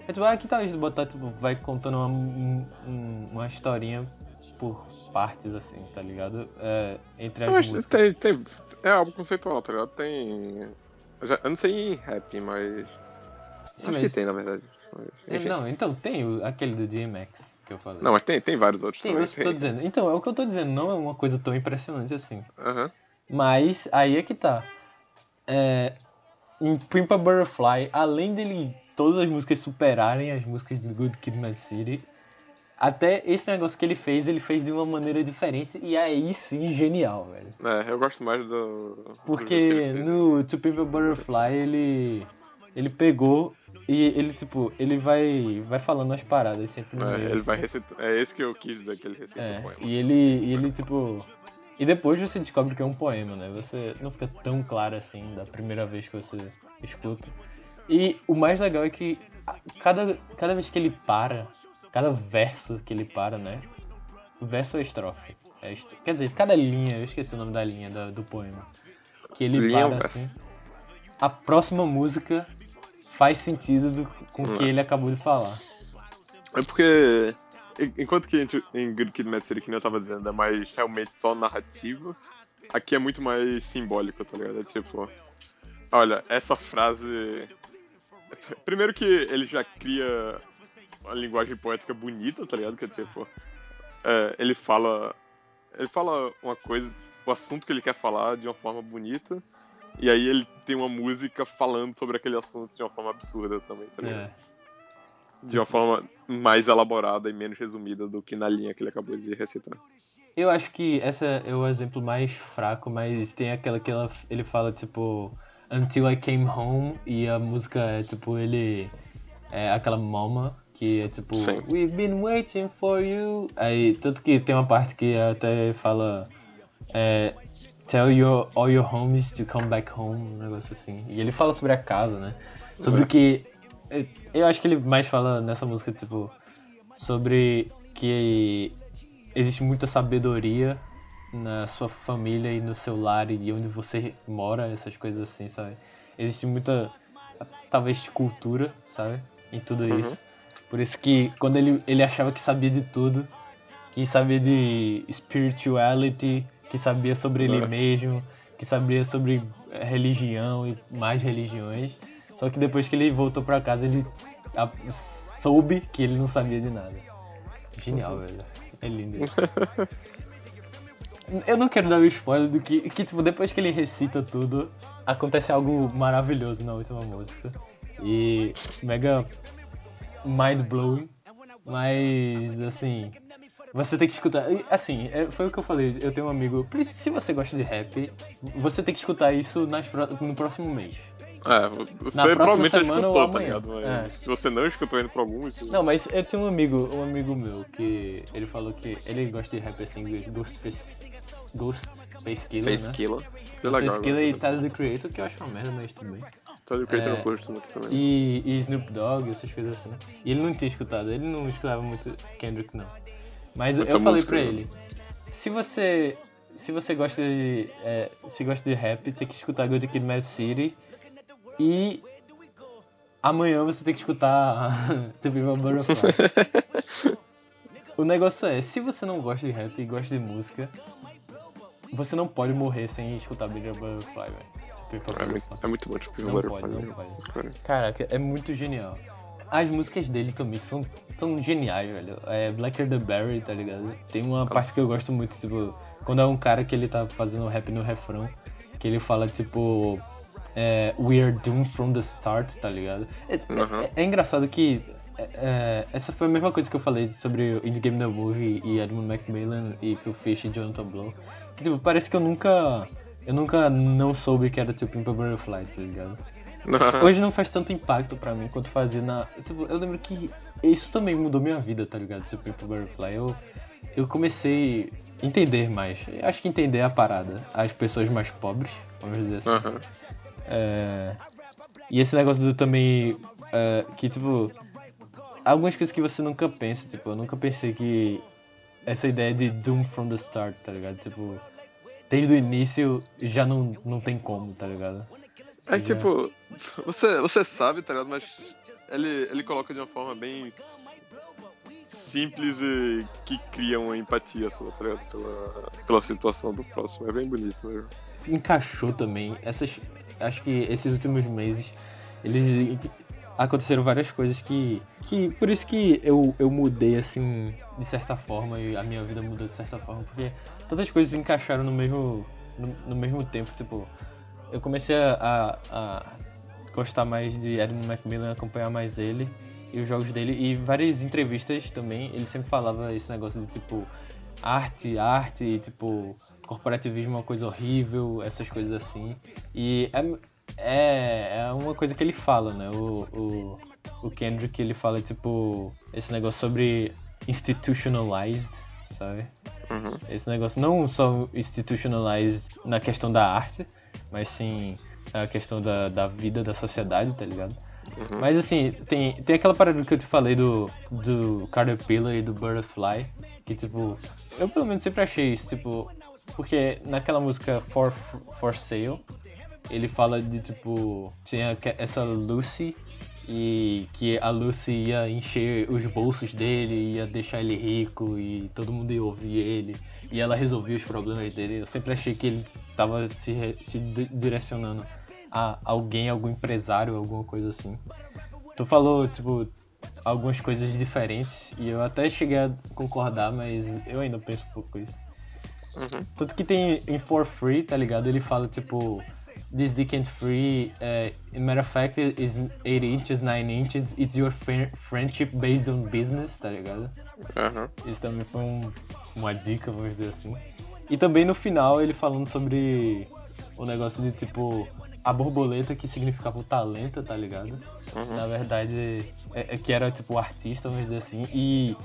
S4: É tipo, ah, que tal a gente botar, tipo, vai contando uma, um- um- uma historinha por partes, assim, tá ligado? É, entre as
S3: Eu
S4: músicas.
S3: tem, tem. É algo conceitual, tá ligado? Tem. Eu, já- eu não sei em rap, mas.
S4: Sim,
S3: acho
S4: mas-
S3: que tem, na verdade.
S4: É,
S3: enfim.
S4: Não, então tem o- aquele do DMX que eu falei.
S3: Não, mas tem, tem vários outros
S4: Sim,
S3: também.
S4: eu tô dizendo. Então, é o que eu tô dizendo, não é uma coisa tão impressionante assim.
S3: Aham.
S4: Mas aí é que tá. É, em Pimp a Butterfly, além dele todas as músicas superarem as músicas de Good Kid, Mad City, até esse negócio que ele fez, ele fez de uma maneira diferente e aí sim genial, velho.
S3: É, eu gosto mais do. do
S4: Porque
S3: fez.
S4: no To Pimp a Butterfly ele ele pegou e ele tipo, ele vai vai falando as paradas sempre no
S3: É,
S4: meio,
S3: ele
S4: assim.
S3: vai recitar. É esse que eu quis dizer que ele recita
S4: É, e ele, e ele tipo. E depois você descobre que é um poema, né? Você não fica tão claro assim da primeira vez que você escuta. E o mais legal é que cada, cada vez que ele para, cada verso que ele para, né? Verso ou estrofe? É est- Quer dizer, cada linha, eu esqueci o nome da linha da- do poema. Que ele
S3: Linha ou
S4: para assim. A próxima música faz sentido do- com o que
S3: Hum.
S4: ele acabou de falar.
S3: É porque. En- Enquanto que gente- em Good Kid Mad City, que eu tava dizendo, é mais realmente só narrativa, aqui é muito mais simbólico, tá ligado? É tipo. Olha, essa frase. Primeiro que ele já cria uma linguagem poética bonita, tá ligado? Que é tipo. é, ele fala. Ele fala uma coisa, o assunto que ele quer falar de uma forma bonita. E aí ele tem uma música falando sobre aquele assunto de uma forma absurda também, tá ligado?
S4: É.
S3: de uma forma mais elaborada e menos resumida do que na linha que ele acabou de recitar.
S4: Eu acho que essa é o exemplo mais fraco, mas tem aquela que ela- ele fala, tipo, Until I Came Home, e a música é, tipo, ele. É aquela mama, que é tipo,
S3: Sim.
S4: We've been waiting for you. Aí, tanto que tem uma parte que até fala. É, Tell your, all your homies to come back home, um negócio assim. E ele fala sobre a casa, né? Sobre
S3: É.
S4: o que. Eu acho que ele mais fala nessa música, tipo, sobre que existe muita sabedoria na sua família e no seu lar e onde você mora, essas coisas assim, sabe? Existe muita, talvez, cultura, sabe? Em tudo
S3: Uhum.
S4: isso. Por isso que quando ele, ele achava que sabia de tudo, que sabia de spirituality, que sabia sobre ele
S3: É.
S4: mesmo, que sabia sobre religião e mais religiões. Só que depois que ele voltou pra casa, ele a- soube que ele não sabia de nada. Genial, velho. É lindo. isso. Eu não quero dar o spoiler do que, que, tipo, depois que ele recita tudo, acontece algo maravilhoso na última música. E mega mind blowing. Mas, assim, Você tem que escutar. Assim, é, foi o que eu falei. Eu tenho um amigo. Se você gosta de rap, você tem que escutar isso nas, no próximo mês.
S3: É, você provavelmente semana escutou, tá ligado? Mas é. Se você não escutou indo pra algum, isso...
S4: Não, mas eu tenho um amigo, um amigo meu que ele falou que ele gosta de rap assim, Ghostface. Ghost Face Killer.
S3: Face
S4: né?
S3: Killer.
S4: Face Killer e Tyler the Creator, que eu acho uma merda, mas tudo bem.
S3: Tyler the Creator é, eu gosto muito também.
S4: E, e Snoop Dogg, essas coisas assim. E ele não tinha escutado, ele não escutava muito Kendrick, não. Mas Muita eu falei música, pra né? ele, se você. Se você gosta de. É, se gosta de rap, tem que escutar Good Kid Mad City e amanhã você tem que escutar To Be Butterfly. o negócio é, se você não gosta de rap e gosta de música, você não pode morrer sem escutar Big Butterfly, velho.
S3: É, muito, é muito bom, tipo,
S4: não Butterfly. Pode, não pode. Caraca, é muito genial. As músicas dele também são, são geniais, velho. É Blacker the Berry, tá ligado? Tem uma parte que eu gosto muito, tipo, quando é um cara que ele tá fazendo rap no refrão, que ele fala, tipo, é, We Are Doomed From The Start, tá ligado? É, uhum. é, é engraçado que é, é, essa foi a mesma coisa que eu falei sobre o Indie Game The Movie e Edmund Macmillan e Phil Fish e Jonathan Blow. Que, tipo, parece que eu nunca... Eu nunca não soube que era tipo Pimpa Butterfly, tá ligado? Uhum. Hoje não faz tanto impacto pra mim quanto fazia na... Tipo, eu lembro que isso também mudou minha vida, tá ligado? Tipo, Pimpa Butterfly. Eu, eu comecei a entender mais. Eu acho que entender a parada. As pessoas mais pobres, vamos dizer assim. Uhum. É... E esse negócio do também. É, que tipo. Algumas coisas que você nunca pensa, tipo, eu nunca pensei que. Essa ideia de Doom from the start, tá ligado? Tipo. Desde o início já não, não tem como, tá ligado?
S3: É já... tipo. Você, você sabe, tá ligado? Mas ele, ele coloca de uma forma bem simples e que cria uma empatia sua, tá ligado? Pela, pela situação do próximo. É bem bonito mesmo.
S4: Encaixou também. Essas, acho que esses últimos meses eles aconteceram várias coisas que que por isso que eu, eu mudei assim de certa forma e a minha vida mudou de certa forma porque todas as coisas encaixaram no mesmo no, no mesmo tempo tipo eu comecei a, a, gostar mais de Edmund Macmillan acompanhar mais ele e os jogos dele e várias entrevistas também ele sempre falava esse negócio de tipo arte, arte, tipo, corporativismo é uma coisa horrível, essas coisas assim. E é, é, é uma coisa que ele fala, né? O, o, o Kendrick, ele fala, tipo, esse negócio sobre institutionalized, sabe? Uhum. Esse negócio não só institutionalized na questão da arte, mas sim a questão da, da vida, da sociedade, tá ligado? Uhum. Mas assim, tem, tem aquela parada que eu te falei do, do Caterpillar e do Butterfly, que tipo, eu pelo menos sempre achei isso, tipo, porque naquela música For, For Sale, ele fala de tipo, tinha essa Lucy e que a Lucy ia encher os bolsos dele, ia deixar ele rico e todo mundo ia ouvir ele e ela resolvia os problemas dele. Eu sempre achei que ele tava se, se direcionando a alguém, algum empresário, alguma coisa assim. Tu falou, tipo, algumas coisas diferentes e eu até cheguei a concordar, mas eu ainda penso um pouco isso. Uhum. Tanto que tem em For Free, tá ligado? Ele fala, tipo, This dick ain't free, uh, matter of fact, is 8 inches, 9 inches, it's your friendship based on business, tá ligado? Uhum. Isso também foi um, uma dica, vamos dizer assim. E também no final ele falando sobre o negócio de, tipo, a borboleta que significava o talento, tá ligado? Uhum. Na verdade, é, é, que era tipo o artista, vamos dizer assim, e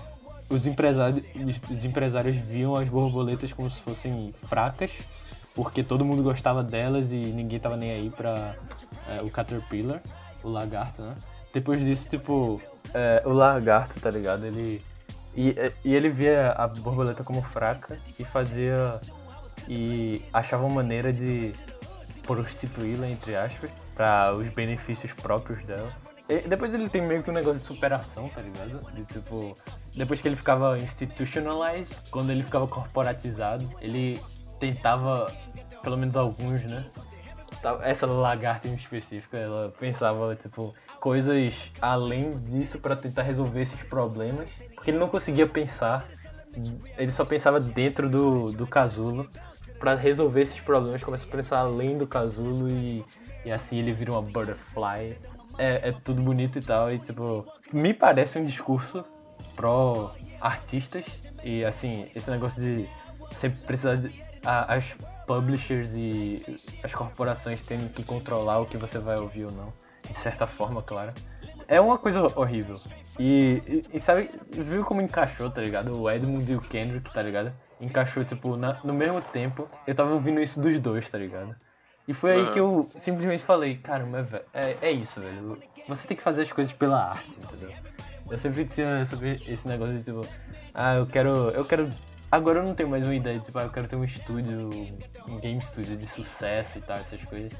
S4: os empresários, os empresários viam as borboletas como se fossem fracas, porque todo mundo gostava delas e ninguém tava nem aí pra é, o Caterpillar, o lagarto, né? Depois disso, tipo, é, o lagarto, tá ligado? Ele. E, e ele via a borboleta como fraca e fazia. E achava uma maneira de prostituí-la, entre aspas, para os benefícios próprios dela. E depois ele tem meio que um negócio de superação, tá ligado? De, tipo, depois que ele ficava institutionalized, quando ele ficava corporatizado, ele tentava, pelo menos alguns, né? Essa lagarta em específico, ela pensava, tipo, coisas além disso para tentar resolver esses problemas, porque ele não conseguia pensar, ele só pensava dentro do, do casulo para resolver esses problemas, começa a pensar além do casulo e, e assim ele vira uma butterfly. É, é tudo bonito e tal, e tipo, me parece um discurso pró artistas e assim, esse negócio de sempre precisar de, a, as publishers e as corporações têm que controlar o que você vai ouvir ou não, de certa forma, claro. É uma coisa horrível. E, e, e sabe, viu como encaixou, tá ligado? O Edmund e o Kendrick, tá ligado? Encaixou, tipo, na, no mesmo tempo, eu tava ouvindo isso dos dois, tá ligado? E foi aí que eu simplesmente falei, caramba, é, é isso, velho. Você tem que fazer as coisas pela arte, entendeu? Eu sempre tinha sobre esse negócio de tipo, ah, eu quero. Eu quero. Agora eu não tenho mais uma ideia, tipo, ah, eu quero ter um estúdio, um game studio de sucesso e tal, essas coisas.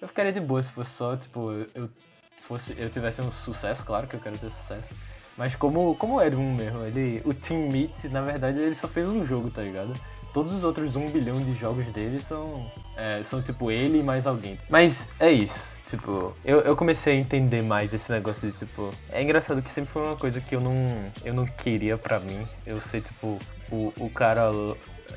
S4: Eu ficaria de boa se fosse só, tipo, eu fosse. Eu tivesse um sucesso, claro que eu quero ter sucesso. Mas como, como era um mesmo, ele. O Team Meat, na verdade, ele só fez um jogo, tá ligado? todos os outros um bilhão de jogos dele são, é, são tipo ele e mais alguém. Mas é isso. Tipo, eu, eu comecei a entender mais esse negócio de tipo. É engraçado que sempre foi uma coisa que eu não, eu não queria pra mim. Eu sei, tipo, o, o cara.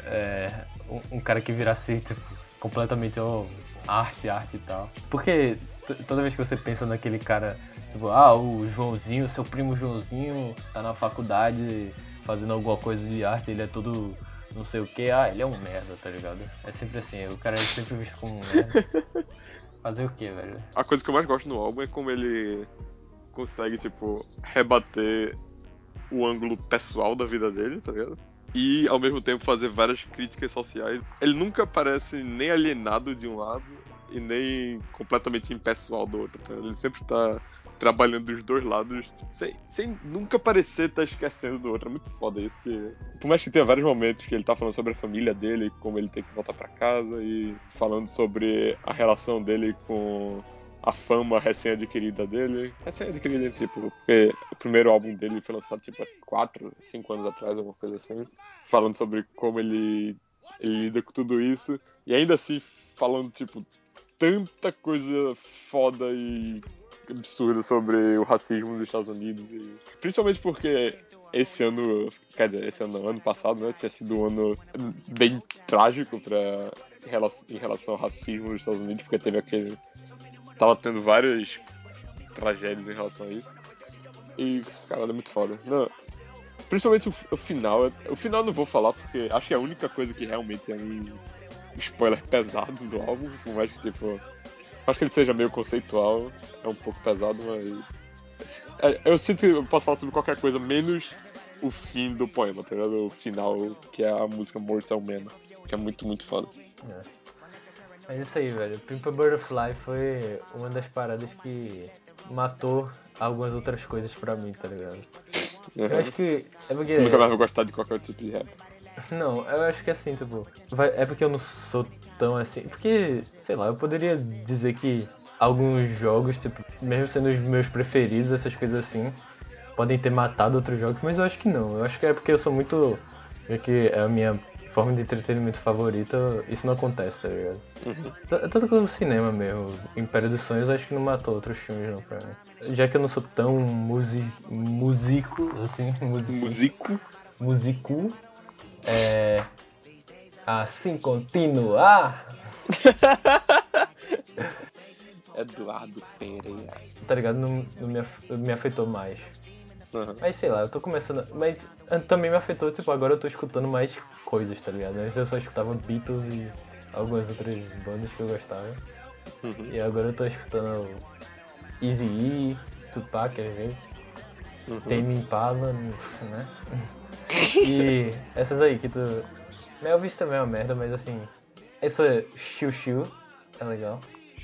S4: É, um, um cara que virasse, tipo, completamente oh, arte, arte e tal. Porque toda vez que você pensa naquele cara, tipo, ah, o Joãozinho, seu primo Joãozinho tá na faculdade fazendo alguma coisa de arte, ele é todo não sei o que, ah, ele é um merda, tá ligado? É sempre assim, o cara é sempre visto como um merda. Fazer o que, velho?
S3: A coisa que eu mais gosto no álbum é como ele consegue, tipo, rebater o ângulo pessoal da vida dele, tá ligado? E ao mesmo tempo fazer várias críticas sociais. Ele nunca parece nem alienado de um lado e nem completamente impessoal do outro, tá? Ele sempre tá trabalhando dos dois lados, sem, sem nunca parecer estar tá esquecendo do outro. É muito foda isso. Que, por mais que tenha vários momentos que ele tá falando sobre a família dele, como ele tem que voltar para casa, e falando sobre a relação dele com a fama recém-adquirida dele. Recém-adquirida, tipo, porque o primeiro álbum dele foi lançado, tipo, 4, 5 anos atrás, alguma coisa assim. Falando sobre como ele, ele lida com tudo isso. E ainda assim, falando, tipo, tanta coisa foda e absurdo sobre o racismo nos Estados Unidos. E... Principalmente porque esse ano, quer dizer, esse ano, ano passado, né, tinha sido um ano bem trágico pra, em relação ao racismo nos Estados Unidos, porque teve aquele. Tava tendo várias tragédias em relação a isso. E, cara, é muito foda. Não, principalmente o, o, final. O final não vou falar, porque acho que é a única coisa que realmente é um spoiler pesado do álbum, por mais que, tipo, acho que ele seja meio conceitual, é um pouco pesado, mas. É, eu sinto que eu posso falar sobre qualquer coisa, menos o fim do poema, tá ligado? O final, que é a música Mortal Man, que é muito, muito foda.
S4: É. é isso aí, velho. Pimpa Butterfly foi uma das paradas que matou algumas outras coisas pra mim, tá ligado? Uhum. Eu acho que. É porque...
S3: Você nunca mais vai gostar de qualquer tipo de rap.
S4: Não, eu acho que assim, tipo, vai, é porque eu não sou tão assim. Porque, sei lá, eu poderia dizer que alguns jogos, tipo, mesmo sendo os meus preferidos, essas coisas assim, podem ter matado outros jogos, mas eu acho que não. Eu acho que é porque eu sou muito. É que é a minha forma de entretenimento favorita, isso não acontece, tá ligado? Uhum. Tanto como cinema mesmo. Império dos Sonhos acho que não matou outros filmes não pra mim. Já que eu não sou tão musi músico, assim,
S3: músico.
S4: Músico, é, assim continuar.
S3: Eduardo Pereira.
S4: Tá ligado? Não, não me, me afetou mais. Uhum. Mas sei lá, eu tô começando. Mas também me afetou, tipo, agora eu tô escutando mais coisas, tá ligado? Antes eu só escutava Beatles e algumas outras bandas que eu gostava. Uhum. E agora eu tô escutando Easy E, Tupac às vezes. Uhum. Tame Impala, né? E essas aí que tu. Melvis também é uma merda, mas assim. Essa Xiu Xiu é legal.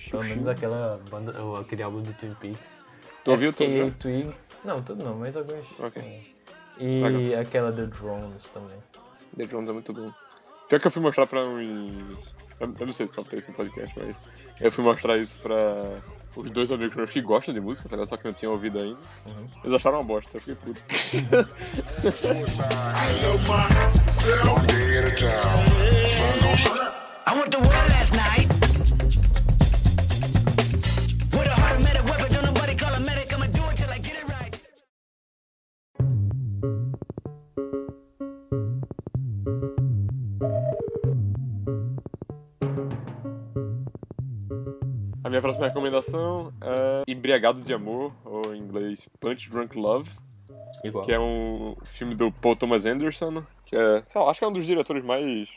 S4: Pelo menos aquela banda, ou aquele álbum do Twin Peaks.
S3: Tu ouviu tudo?
S4: Twig. Não, tudo não, mas alguns. Ok. E legal. aquela The Drones também.
S3: The Drones é muito bom. Pior que eu fui mostrar pra um. Eu não sei se contei esse podcast, mas. Eu fui mostrar isso pra os dois amigos meus que gostam de música, tá só que não tinham ouvido ainda. Uhum. Eles acharam uma bosta, eu fiquei puto. I went to war last night. Minha próxima recomendação é Embriagado de Amor, ou em inglês Punch Drunk Love,
S4: Igual.
S3: que é um filme do Paul Thomas Anderson, que é, sei lá, acho que é um dos diretores mais,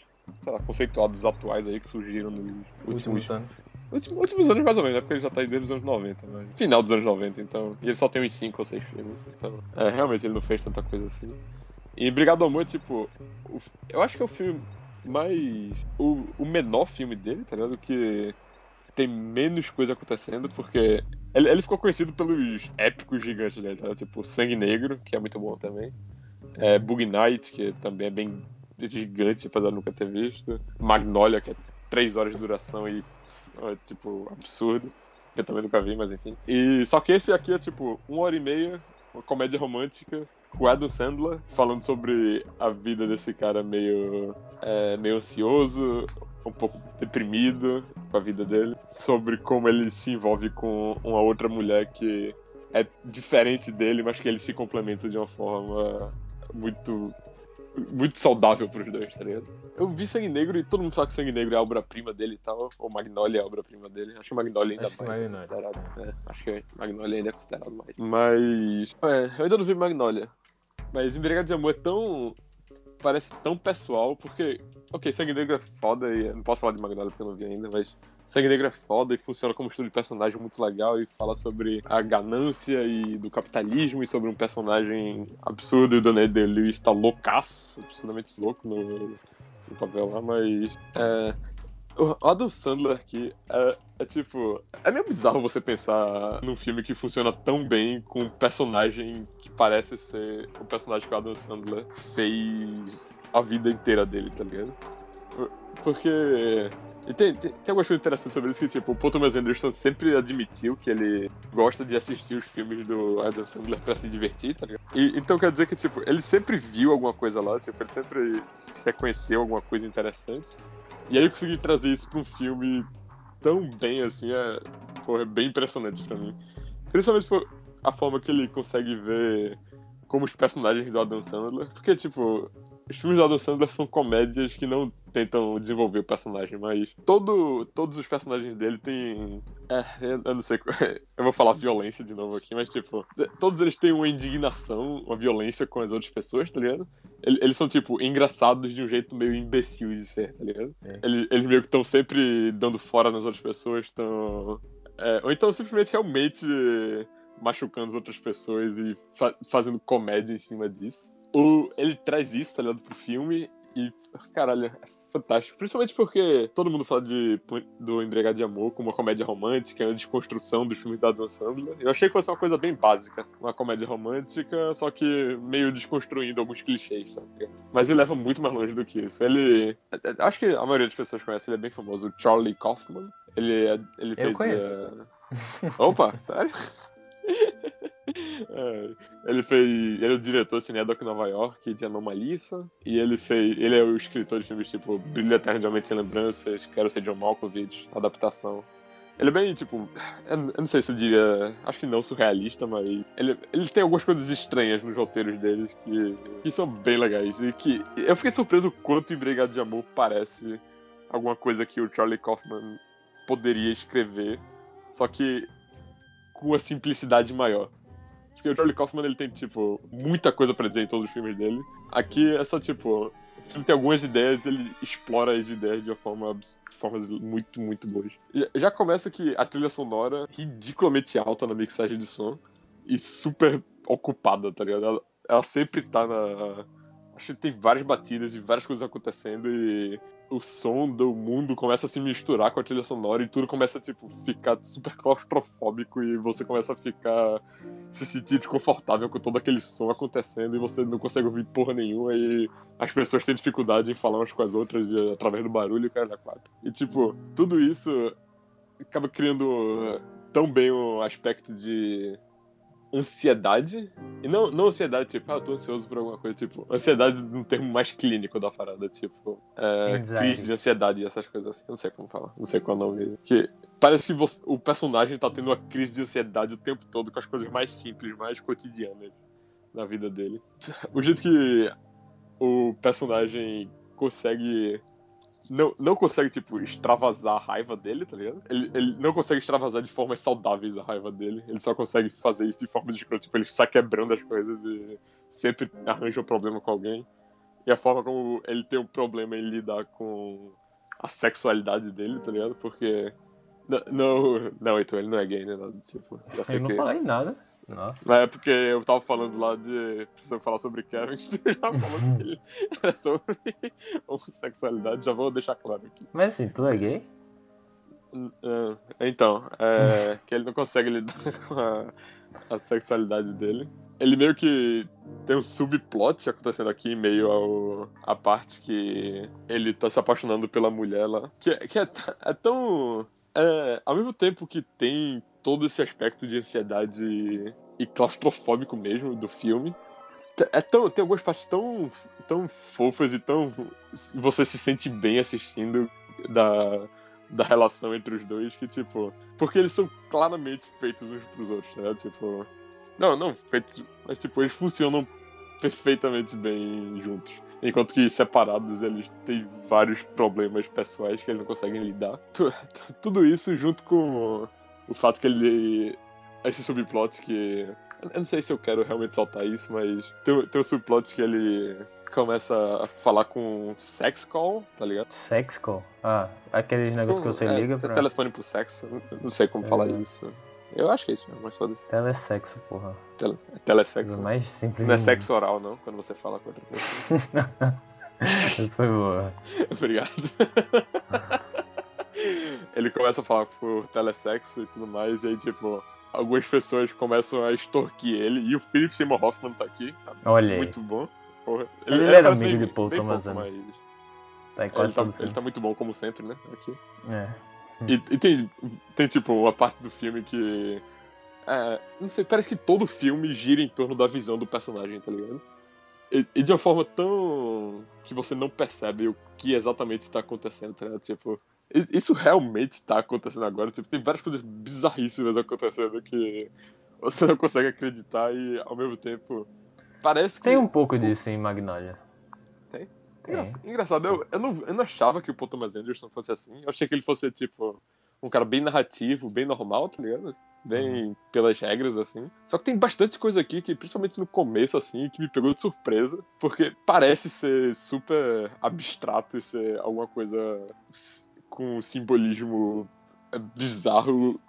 S3: sei lá, conceituados atuais aí que surgiram nos últimos,
S4: Últimos anos.
S3: últimos, últimos anos mais ou menos, é porque ele já tá aí desde os anos 90, mas final dos anos 90, então, e ele só tem uns 5 ou 6 filmes, então, é, realmente ele não fez tanta coisa assim. E Brigado Amor, tipo, o- eu acho que é o filme mais, o, o menor filme dele, tá ligado, que tem menos coisa acontecendo, porque ele, ele ficou conhecido pelos épicos gigantes dele, tá? Tipo, Sangue Negro, que é muito bom também. É, Bug Night, que também é bem gigante, apesar de nunca ter visto. Magnolia, que é 3 horas de duração e, tipo, absurdo. Que eu também nunca vi, mas enfim. E, só que esse aqui é, tipo, uma hora e meia, uma comédia romântica, com Adam Sandler, falando sobre a vida desse cara meio, é, meio ansioso, um pouco deprimido com a vida dele, sobre como ele se envolve com uma outra mulher que é diferente dele, mas que ele se complementa de uma forma muito muito saudável pros dois, tá ligado? Eu vi Sangue Negro e todo mundo fala que Sangue Negro é a obra-prima dele e tal, ou Magnolia é a obra-prima dele. Acho que Magnolia ainda
S4: Acho
S3: mais é considerado. É, acho que Magnolia ainda é considerado mais. Mas. É, eu ainda não vi Magnolia. Mas Embriagado de Amor é tão. Parece tão pessoal, porque. Ok, Sangue Negro é foda e. Não posso falar de Magnolia porque eu não vi ainda, mas. Sangue Negro é foda e funciona como estudo de personagem muito legal e fala sobre a ganância e do capitalismo e sobre um personagem absurdo e o Daniel Day-Lewis tá loucaço, absurdamente louco no, no papel lá, mas. É, o Adam Sandler aqui é, é tipo. É meio bizarro você pensar num filme que funciona tão bem com um personagem que parece ser o personagem que o Adam Sandler fez a vida inteira dele, tá ligado? Por- Porque. E tem, tem, tem algumas coisas sobre isso que, tipo, o Paul Thomas Anderson sempre admitiu que ele gosta de assistir os filmes do Adam Sandler pra se divertir, tá ligado? E, então quer dizer que, tipo, ele sempre viu alguma coisa lá, tipo, ele sempre se reconheceu alguma coisa interessante. E aí eu consegui trazer isso pra um filme tão bem assim, é, porra, é bem impressionante pra mim. Principalmente por a forma que ele consegue ver como os personagens do Adam Sandler. Porque, tipo, os filmes do Adam Sandler são comédias que não tentam desenvolver o personagem, mas todo, todos os personagens dele têm. É, eu não sei. Eu vou falar violência de novo aqui, mas, tipo, todos eles têm uma indignação, uma violência com as outras pessoas, tá ligado? Ele- Eles são, tipo, engraçados de um jeito meio imbecil de ser, tá ligado?
S4: É.
S3: Eles, eles meio que estão sempre dando fora nas outras pessoas, estão. ou então simplesmente realmente machucando as outras pessoas e fa- fazendo comédia em cima disso. O, ele traz isso, tá ligado, pro filme e, caralho, é fantástico. Principalmente porque todo mundo fala de, do Embriagado de Amor como uma comédia romântica, uma desconstrução dos filmes da Adam Sandler. Eu achei que fosse uma coisa bem básica, uma comédia romântica, só que meio desconstruindo alguns clichês, tá? Mas ele leva muito mais longe do que isso. Ele. Acho que a maioria das pessoas conhece, ele é bem famoso, Charlie Kaufman. Ele, é- ele fez.
S4: conheço.
S3: eh, Opa, sério? É, ele fez. Ele é o diretor de Cinedoc Nova York de Anomalisa. E ele fez. Ele é o escritor de filmes tipo Brilho Eternamente Sem Lembranças, Quero Ser John Malkovich, Adaptação. Ele é bem, tipo. Eu não sei se eu diria. Acho que não surrealista, mas. Ele, ele tem algumas coisas estranhas nos roteiros dele que, que são bem legais. E que. Eu fiquei surpreso quanto Embriagado de Amor parece alguma coisa que o Charlie Kaufman poderia escrever. Só que com uma simplicidade maior. Porque o Charlie Kaufman ele tem, tipo, muita coisa pra dizer em todos os filmes dele. Aqui é só, tipo, o filme tem algumas ideias ele explora as ideias de, forma, de formas muito, muito boas. Já começa que a trilha sonora ridiculamente alta na mixagem de som e super ocupada, tá ligado? Ela, ela sempre tá na. Acho que tem várias batidas e várias coisas acontecendo e o som do mundo começa a se misturar com a trilha sonora e tudo começa, tipo, ficar super claustrofóbico e você começa a ficar se sentir desconfortável com todo aquele som acontecendo e você não consegue ouvir porra nenhuma e as pessoas têm dificuldade em falar umas com as outras e, através do barulho e cara da quatro. E tipo, tudo isso acaba criando tão bem o aspecto de ansiedade. E não, não ansiedade, tipo, ah, eu tô ansioso por alguma coisa, tipo, ansiedade num termo mais clínico da parada, tipo, é, crise de ansiedade e essas coisas assim. Eu não sei como falar, não sei qual é o nome. Que parece que você- o personagem tá tendo uma crise de ansiedade o tempo todo com as coisas mais simples, mais cotidianas da vida dele. O jeito que o personagem consegue não, não consegue, tipo, extravasar a raiva dele, tá ligado? Ele, ele não consegue extravasar de formas saudáveis a raiva dele. Ele só consegue fazer isso de forma de tipo, ele sai quebrando as coisas e sempre arranja um problema com alguém. E a forma como ele tem um problema em lidar com a sexualidade dele, tá ligado? Porque. Não, não, não então ele não é gay, né? Tipo,
S4: sei eu não que... falei nada. Nossa.
S3: É porque eu tava falando lá de. Precisa falar sobre Kevin, tu já falou que ele é sobre homossexualidade, já vou deixar claro aqui.
S4: Mas assim, tu é gay?
S3: É, então, é, que ele não consegue lidar com a, a, sexualidade dele. Ele meio que tem um subplot acontecendo aqui, meio ao, a parte que ele tá se apaixonando pela mulher lá. Que, que é, é tão. É, ao mesmo tempo que tem todo esse aspecto de ansiedade e claustrofóbico mesmo do filme. É tão, tem algumas partes tão, tão fofas e tão. Você se sente bem assistindo da, da relação entre os dois, que tipo. Porque eles são claramente feitos uns pros outros, né? Tipo. Não, não feitos. Mas tipo, eles funcionam perfeitamente bem juntos. Enquanto que separados eles têm vários problemas pessoais que eles não conseguem lidar. Tudo isso junto com o fato que ele. Esse subplot que. Eu não sei se eu quero realmente soltar isso, mas tem, tem um subplot que ele começa a falar com sex call, tá ligado?
S4: Sex call? Ah, aqueles negócios que você é, liga pra.
S3: É telefone pro sexo, não sei como é. falar isso. Eu acho que é isso mesmo, mas foda-se.
S4: Telesexo, porra.
S3: Tele, é telesexo.
S4: Mais simples.
S3: Não é sexo oral, não, quando você fala com outra pessoa.
S4: Isso foi boa.
S3: Obrigado. ele começa a falar por telesexo e tudo mais, e aí, tipo, algumas pessoas começam a extorquir ele, e o Philip Seymour Hoffman tá aqui.
S4: Olha aí.
S3: Muito bom.
S4: Porra. Ele, ele, ele era amigo bem, de Paul Thomas mas...
S3: tá ele, tá, ele tá muito bom como sempre, né? Aqui.
S4: É.
S3: E, e, tem, tem, tipo, uma parte do filme que. É, não sei, parece que todo filme gira em torno da visão do personagem, tá ligado? E, e de uma forma tão. que você não percebe o que exatamente está acontecendo, tá ligado? Tipo, isso realmente tá acontecendo agora. Tipo, tem várias coisas bizarríssimas acontecendo que você não consegue acreditar e ao mesmo tempo. Parece que.
S4: Tem um pouco disso em Magnolia.
S3: Tem. Engraçado, eu, eu, não, eu não achava que o Paul Thomas Anderson fosse assim. Eu achei que ele fosse, tipo, um cara bem narrativo, bem normal, tá ligado? Bem uhum. pelas regras, assim. Só que tem bastante coisa aqui que, principalmente no começo, assim, que me pegou de surpresa. Porque parece ser super abstrato e ser alguma coisa com simbolismo bizarro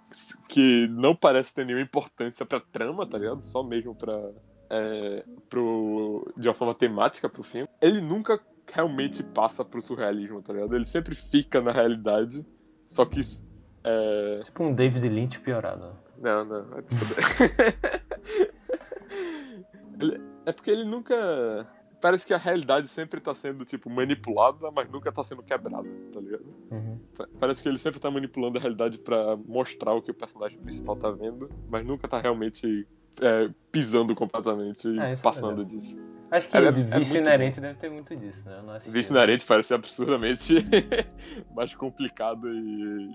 S3: que não parece ter nenhuma importância pra trama, tá ligado? Só mesmo pra. É, pro, de uma forma temática pro filme. Ele nunca realmente passa pro surrealismo, tá ligado? Ele sempre fica na realidade, só que. É...
S4: Tipo um David Lynch piorado.
S3: Não, não. É, tipo... ele, é porque ele nunca parece que a realidade sempre tá sendo, tipo, manipulada, mas nunca tá sendo quebrada, tá ligado?
S4: Uhum.
S3: Parece que ele sempre tá manipulando a realidade para mostrar o que o personagem principal tá vendo, mas nunca tá realmente é, pisando completamente e é, passando é disso.
S4: Acho que é, é vício inerente bom. deve ter muito disso, né?
S3: Vício inerente parece absurdamente mais complicado e.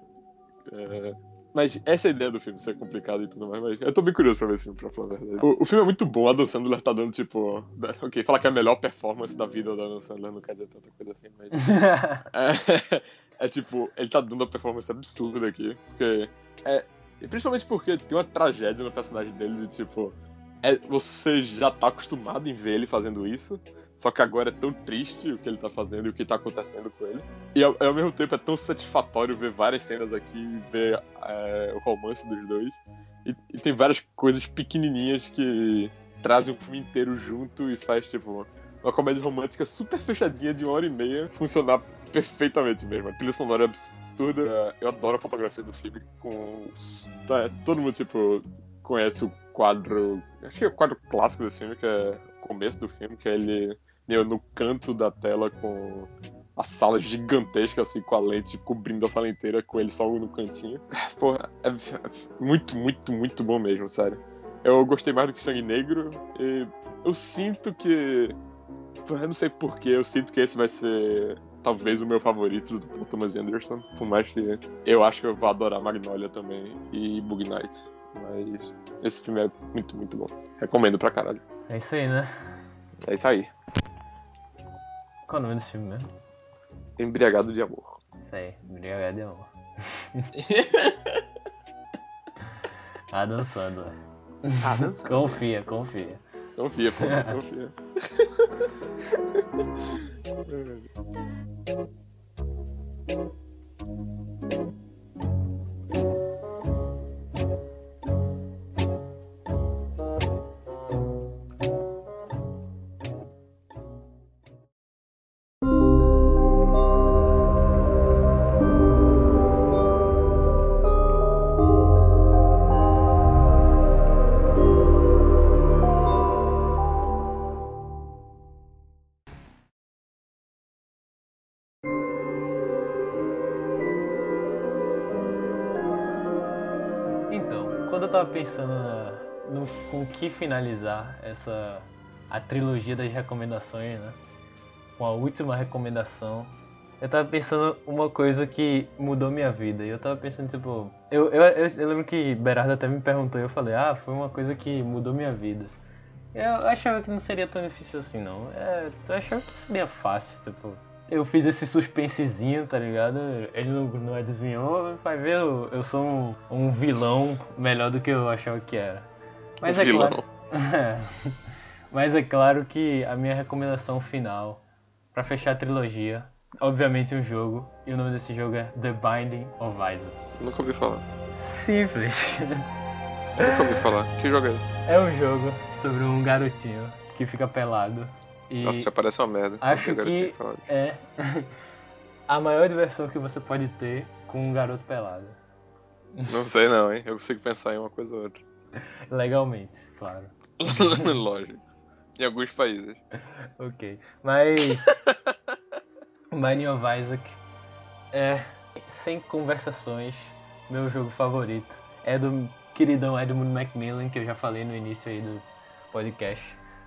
S3: É, mas essa é a ideia do filme, ser complicado e tudo mais, mas eu tô bem curioso pra ver esse filme, pra falar a verdade. O, o filme é muito bom, a Dan Sandler tá dando, tipo... Ok, falar que é a melhor performance da vida da Dan Sandler não quer dizer tanta coisa assim, mas... é, é, tipo, ele tá dando uma performance absurda aqui, porque... É, principalmente porque tem uma tragédia no personagem dele de, tipo... É, você já tá acostumado em ver ele fazendo isso, só que agora é tão triste o que ele tá fazendo e o que tá acontecendo com ele. E ao, ao mesmo tempo é tão satisfatório ver várias cenas aqui ver é, o romance dos dois. E, e, tem várias coisas pequenininhas que trazem o filme inteiro junto e faz, tipo, uma comédia romântica super fechadinha de uma hora e meia funcionar perfeitamente mesmo. A trilha sonora é absurda. Eu adoro a fotografia do filme. Com... Tá, todo mundo, tipo, conhece o quadro. Acho que é o quadro clássico desse filme, que é o começo do filme, que é ele no canto da tela com a sala gigantesca, assim, com a lente cobrindo a sala inteira, com ele só no cantinho. Pô, é, muito, muito, muito bom mesmo, sério. Eu gostei mais do que Sangue Negro e eu sinto que. Eu não sei porquê, eu sinto que esse vai ser talvez o meu favorito do Thomas Anderson, por mais que eu acho que eu vou adorar Magnolia também e Bug Night. Mas esse filme é muito, muito bom. Recomendo pra caralho.
S4: É isso aí, né?
S3: É isso aí.
S4: Qual é o nome desse filme mesmo?
S3: Embriagado de amor.
S4: Isso aí, embriagado de amor. Adam Sandler.
S3: Adam Sandler.
S4: Confia, confia.
S3: Confia, pô, confia.
S4: Então, pensando na- no com que finalizar essa a trilogia das recomendações, né? Com a última recomendação, eu tava pensando uma coisa que mudou minha vida. E eu tava pensando, tipo, eu, eu, eu, eu lembro que Berardo até me perguntou e eu falei, ah, foi uma coisa que mudou minha vida. Eu achava que não seria tão difícil assim, não. É, eu achava que seria fácil, tipo. Eu fiz esse suspensezinho, tá ligado? Ele não, não adivinhou, vai ver, eu, eu sou um, um vilão melhor do que eu achava que era. Mas é
S3: Vilão.
S4: claro. Mas é claro que a minha recomendação final, pra fechar a trilogia, obviamente um jogo, e o nome desse jogo é The Binding of Isaac.
S3: Nunca ouvi falar.
S4: Simples.
S3: Nunca ouvi falar. Que jogo é esse?
S4: É um jogo sobre um garotinho que fica pelado. E
S3: Nossa, já parece uma merda.
S4: acho que é a maior diversão que você pode ter com um garoto pelado.
S3: Não sei não, hein? Eu consigo pensar em uma coisa ou outra.
S4: Legalmente, claro.
S3: Lógico. Em alguns países.
S4: Ok. Mas. Binding of Isaac é, sem conversações, meu jogo favorito. É do queridão Edmund Macmillan, que eu já falei no início aí do podcast.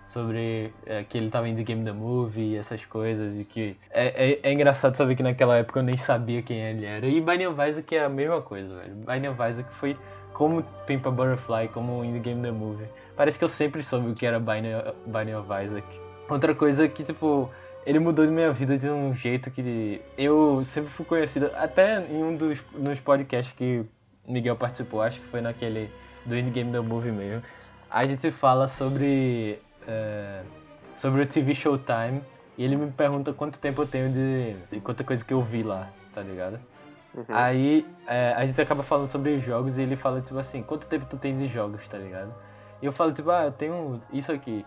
S4: Sobre é, que ele tava The Game the Movie e essas coisas. E que. É, é, é engraçado saber que naquela época eu nem sabia quem ele era. E Binding of Isaac é a mesma coisa, velho. Binding of Isaac foi como Pimp a Butterfly, como in The Game the Movie. Parece que eu sempre soube o que era Binding, Binding of Isaac. Outra coisa que, tipo, ele mudou minha vida de um jeito que eu sempre fui conhecido, até em um dos nos podcasts que Miguel participou, acho que foi naquele do Indie Game The Movie mesmo. A gente fala sobre é, sobre o TV Showtime e ele me pergunta quanto tempo eu tenho de, de quanta coisa que eu vi lá, tá ligado?
S3: Uhum.
S4: Aí é, a gente acaba falando sobre jogos e ele fala tipo assim, quanto tempo tu tem de jogos, tá ligado? E eu falo tipo, ah, eu tenho isso aqui.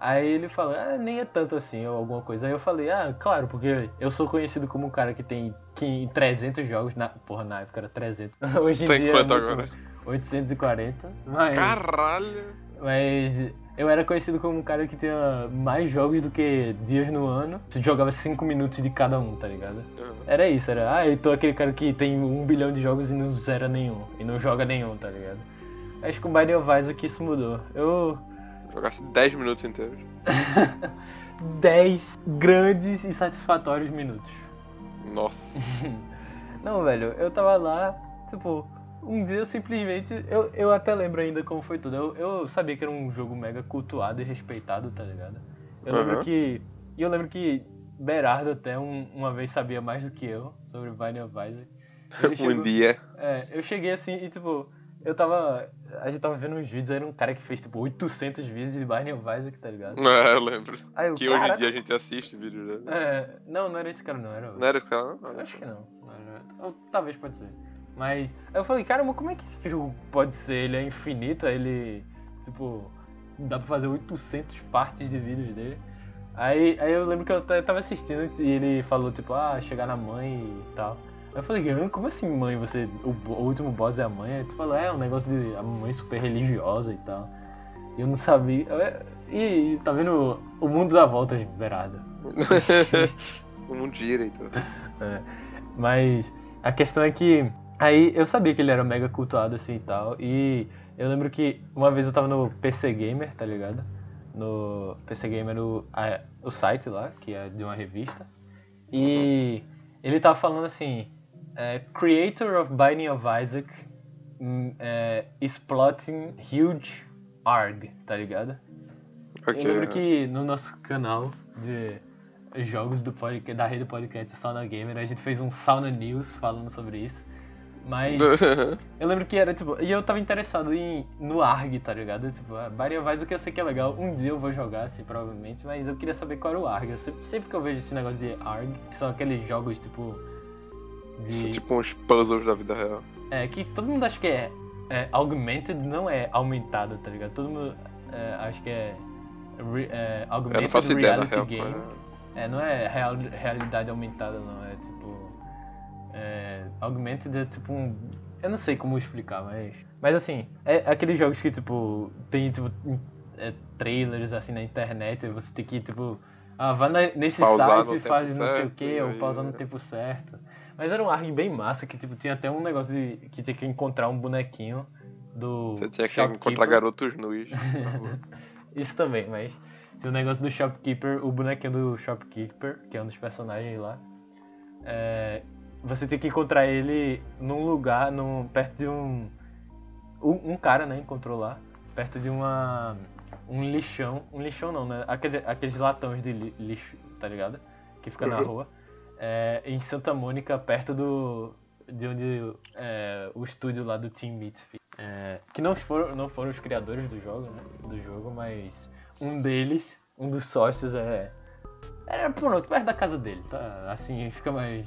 S4: Aí ele fala, ah, nem é tanto assim, ou alguma coisa. Aí eu falei, ah, claro, porque eu sou conhecido como um cara que tem que 300 jogos, na, porra, na época era 300. Hoje em
S3: Tem
S4: dia
S3: quanto
S4: é
S3: agora?
S4: 840. Mas,
S3: Caralho!
S4: mas eu era conhecido como um cara que tinha mais jogos do que dias no ano. Você jogava 5 minutos de cada um, tá ligado? Era isso, era, ah, eu tô aquele cara que tem um bilhão de jogos e não zera nenhum. E não joga nenhum, tá ligado? Acho que o Binding of Isaac isso mudou. Eu.
S3: Jogasse 10 minutos inteiros.
S4: 10 grandes e satisfatórios minutos.
S3: Nossa.
S4: Não, velho, eu tava lá, tipo, um dia eu simplesmente. Eu, eu até lembro ainda como foi tudo. Eu, eu sabia que era um jogo mega cultuado e respeitado, tá ligado? Eu lembro
S3: Aham.
S4: que. E eu lembro que Berardo até um- uma vez sabia mais do que eu sobre Binding of Isaac. Ele
S3: Um
S4: chegou-
S3: dia.
S4: É, eu cheguei assim e tipo, eu tava. A gente tava vendo uns vídeos, era um cara que fez tipo 800 vídeos de Binding of Isaac, tá ligado?
S3: É, eu lembro.
S4: Eu,
S3: Que hoje em dia a gente assiste vídeos dele.
S4: É, não, não era esse cara não, era.
S3: Não era esse cara, não?
S4: Acho que não. não era- ou talvez pode ser. Mas aí eu falei, caramba, como é que esse jogo pode ser? Ele é infinito, aí ele. Tipo. Dá pra fazer 800 partes de vídeos dele. Aí, aí eu lembro que eu tava assistindo e ele falou, tipo, ah, chegar na mãe e tal. Aí eu falei, "Ah, como assim, mãe? Você. O, o último boss é a mãe? Aí tu falou, é, um negócio de. A mãe super religiosa e tal. E eu não sabia. É, E, e tá vendo o mundo dá voltas, Berardo.
S3: o mundo gira e tudo.
S4: É, mas a questão é que aí eu sabia que ele era mega cultuado assim e tal. E eu lembro que uma vez eu tava no PC Gamer, tá ligado? No PC Gamer, o, a- o site lá, que é de uma revista. E ele tava falando assim: é, Creator of Binding of Isaac hum, é, is plotting huge ARG, tá ligado?
S3: Ok.
S4: Eu lembro que no nosso canal de jogos do podcast, da rede podcast Sauna Gamer. A gente fez um Sauna News falando sobre isso. Mas eu lembro que era tipo. E eu tava interessado em, no ARG, tá ligado? Tipo, a Biowise, o que eu sei que é legal. Um dia eu vou jogar, assim, provavelmente. Mas eu queria saber qual era o ARG. Eu sempre, sempre que eu vejo esse negócio de ARG, que são aqueles jogos tipo. De...
S3: São tipo uns puzzles da vida real.
S4: É, que todo mundo acha que é, é augmented, não é aumentado, tá ligado? Todo mundo é, acha que é, re, é augmented
S3: eu não faço ideia,
S4: reality
S3: na real,
S4: game.
S3: mas-
S4: É, não é real, realidade aumentada, não. É tipo. É, augmented é tipo um. Eu não sei como explicar, mas. Mas assim, é aqueles jogos que, tipo, tem, tipo, é, trailers assim na internet, e você tem que, tipo. Ah, vá na- nesse
S3: Pausar
S4: site e faz não sei o que, ou pausar no
S3: é.
S4: tempo certo. Mas era um ARG bem massa, que tipo, tinha até um negócio de que tinha que encontrar um bonequinho do.
S3: Você tinha que
S4: shopkeeper.
S3: encontrar garotos nus.
S4: Isso também, mas tinha o negócio do Shopkeeper, o bonequinho do Shopkeeper, que é um dos personagens lá. É, você tem que encontrar ele num lugar, num, perto de um, um. Um cara, né? Encontrou lá. Perto de uma. Um lixão. Um lixão não, né? Aquele, aqueles latões de li- lixo, tá ligado? Que fica na rua. É, em Santa Mônica, perto do. De onde é, o estúdio lá do Team Meat fica. É, que não foram, não foram os criadores do jogo, né? Do jogo, mas um deles, um dos sócios é. Era pronto, perto da casa dele, tá? Assim fica mais.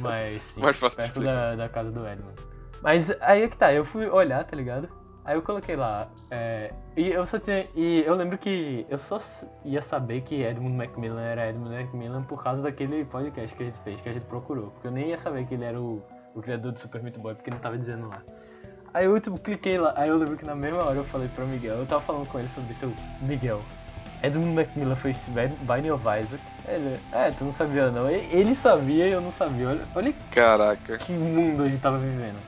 S4: Mais, sim,
S3: Mais fácil
S4: perto da, da casa do Edmund. Mas aí é que tá, eu fui olhar, tá ligado? Aí eu coloquei lá. é, e eu só tinha. E eu lembro que eu só ia saber que Edmund Macmillan era Edmund Macmillan por causa daquele podcast que a gente fez, que a gente procurou. Porque eu nem ia saber que ele era o, o criador do Super Meat Boy, porque ele tava dizendo lá. Aí eu tipo, cliquei lá, aí eu lembro que na mesma hora eu falei pra Miguel, eu tava falando com ele sobre isso, eu, Miguel, Edmund Macmillan fez Binding of Isaac. Ele, é, tu não sabia não. Ele sabia e eu não sabia. Olha, olha
S3: Caraca,
S4: que mundo a gente tava vivendo.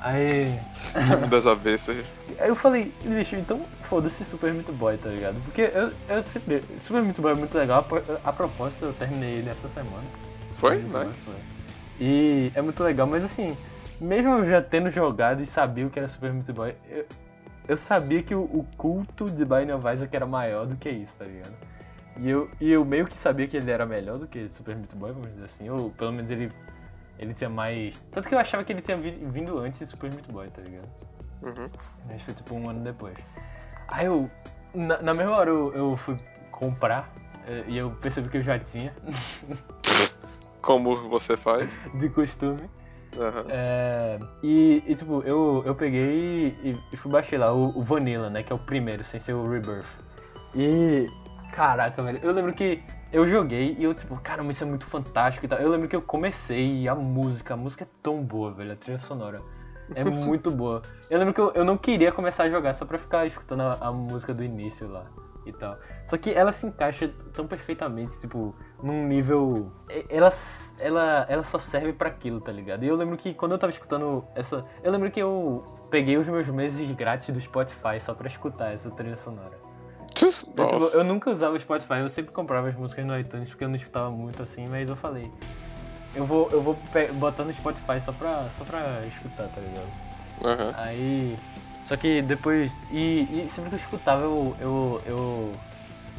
S4: Aí.
S3: que mundo das avessas.
S4: Aí eu falei, bicho, então foda-se Super Meat Boy, tá ligado? Porque eu, eu sempre. Super Meat Boy é muito legal, a a propósito eu terminei ele essa semana.
S3: Foi?
S4: Bom,
S3: Nice.
S4: foi. E é muito legal, mas assim, mesmo eu já tendo jogado e sabia o que era Super Meat Boy, eu, eu sabia que o, o culto de Binding of Isaac era maior do que isso, tá ligado? E eu, e eu meio que sabia que ele era melhor do que Super Meat Boy, vamos dizer assim, ou pelo menos ele, ele tinha mais. Tanto que eu achava que ele tinha vi- vindo antes de Super Meat Boy, tá ligado?
S3: Uhum.
S4: Mas foi tipo um ano depois. Aí eu. Na, na mesma hora eu, eu fui comprar eh, e eu percebi que eu já tinha,
S3: Como você faz?
S4: de costume.
S3: Aham.
S4: É, e, e, tipo, eu, eu peguei e, e fui baixar lá o, o Vanilla, né? Que é o primeiro, sem ser o Rebirth. E. Caraca, velho. Eu lembro que eu joguei e eu, tipo, caramba, isso é muito fantástico e tal. Eu lembro que eu comecei e a música, a música é tão boa, velho, a trilha sonora. É muito boa. Eu lembro que eu, eu não queria começar a jogar só pra ficar escutando a, a música do início lá e tal. Só que ela se encaixa tão perfeitamente, tipo, num nível. Ela, ela, ela só serve pra aquilo, tá ligado? E eu lembro que quando eu tava escutando essa. Eu lembro que eu peguei os meus meses grátis do Spotify só pra escutar essa trilha sonora. Eu, tipo, eu nunca usava o Spotify, eu sempre comprava as músicas no iTunes porque eu não escutava muito assim, mas eu falei. Eu vou, eu vou botar no Spotify só pra, só pra escutar, tá ligado?
S3: Aham.
S4: Aí. Só que depois. E, e sempre que eu escutava, eu. Eu, eu,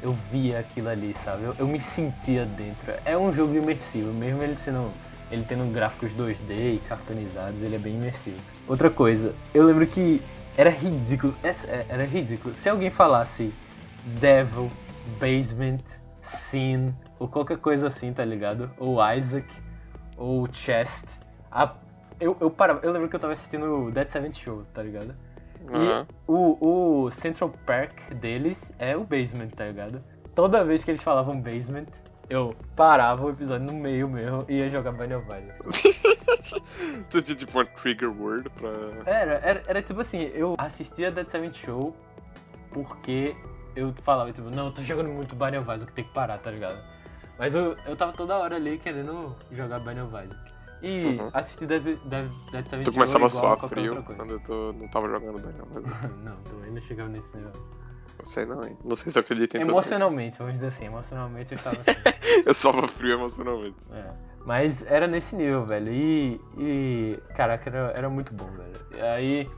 S4: eu via aquilo ali, sabe? Eu, eu me sentia dentro. É um jogo imersivo, mesmo ele sendo. Ele tendo gráficos 2D e cartoonizados, ele é bem imersivo. Outra coisa, eu lembro que era ridículo. é- Era ridículo. Se alguém falasse Devil, Basement, Sin, ou qualquer coisa assim, tá ligado? Ou Isaac, ou Chest. a- eu, eu parava, eu lembro que eu tava assistindo o Dead Seventh Show, tá ligado?
S3: Aham.
S4: E o, o Central Park deles é o basement, tá ligado? Toda vez que eles falavam basement, eu parava o episódio no meio mesmo e ia jogar Isaac.
S3: Tu tinha tipo uma trigger word pra.
S4: Era, era, era tipo assim, eu assistia Dead Seventh Show porque eu falava, tipo, não, eu tô jogando muito of Isaac, tem que parar, tá ligado? Mas eu, eu tava toda hora ali querendo jogar Isaac. E
S3: Uhum.
S4: assistir Dead, Dead, Dead Seventh
S3: Tu
S4: Show
S3: começava a suar frio quando tu não tava jogando bem, não. Mas
S4: não, também não chegava nesse nível.
S3: não sei não, hein. Não sei se eu acredito em.
S4: Emocionalmente, vamos dizer assim, emocionalmente eu estava assim.
S3: Eu suava frio emocionalmente.
S4: É. Mas era nesse nível, velho. E. e caraca, era, era muito bom, velho. E Aí.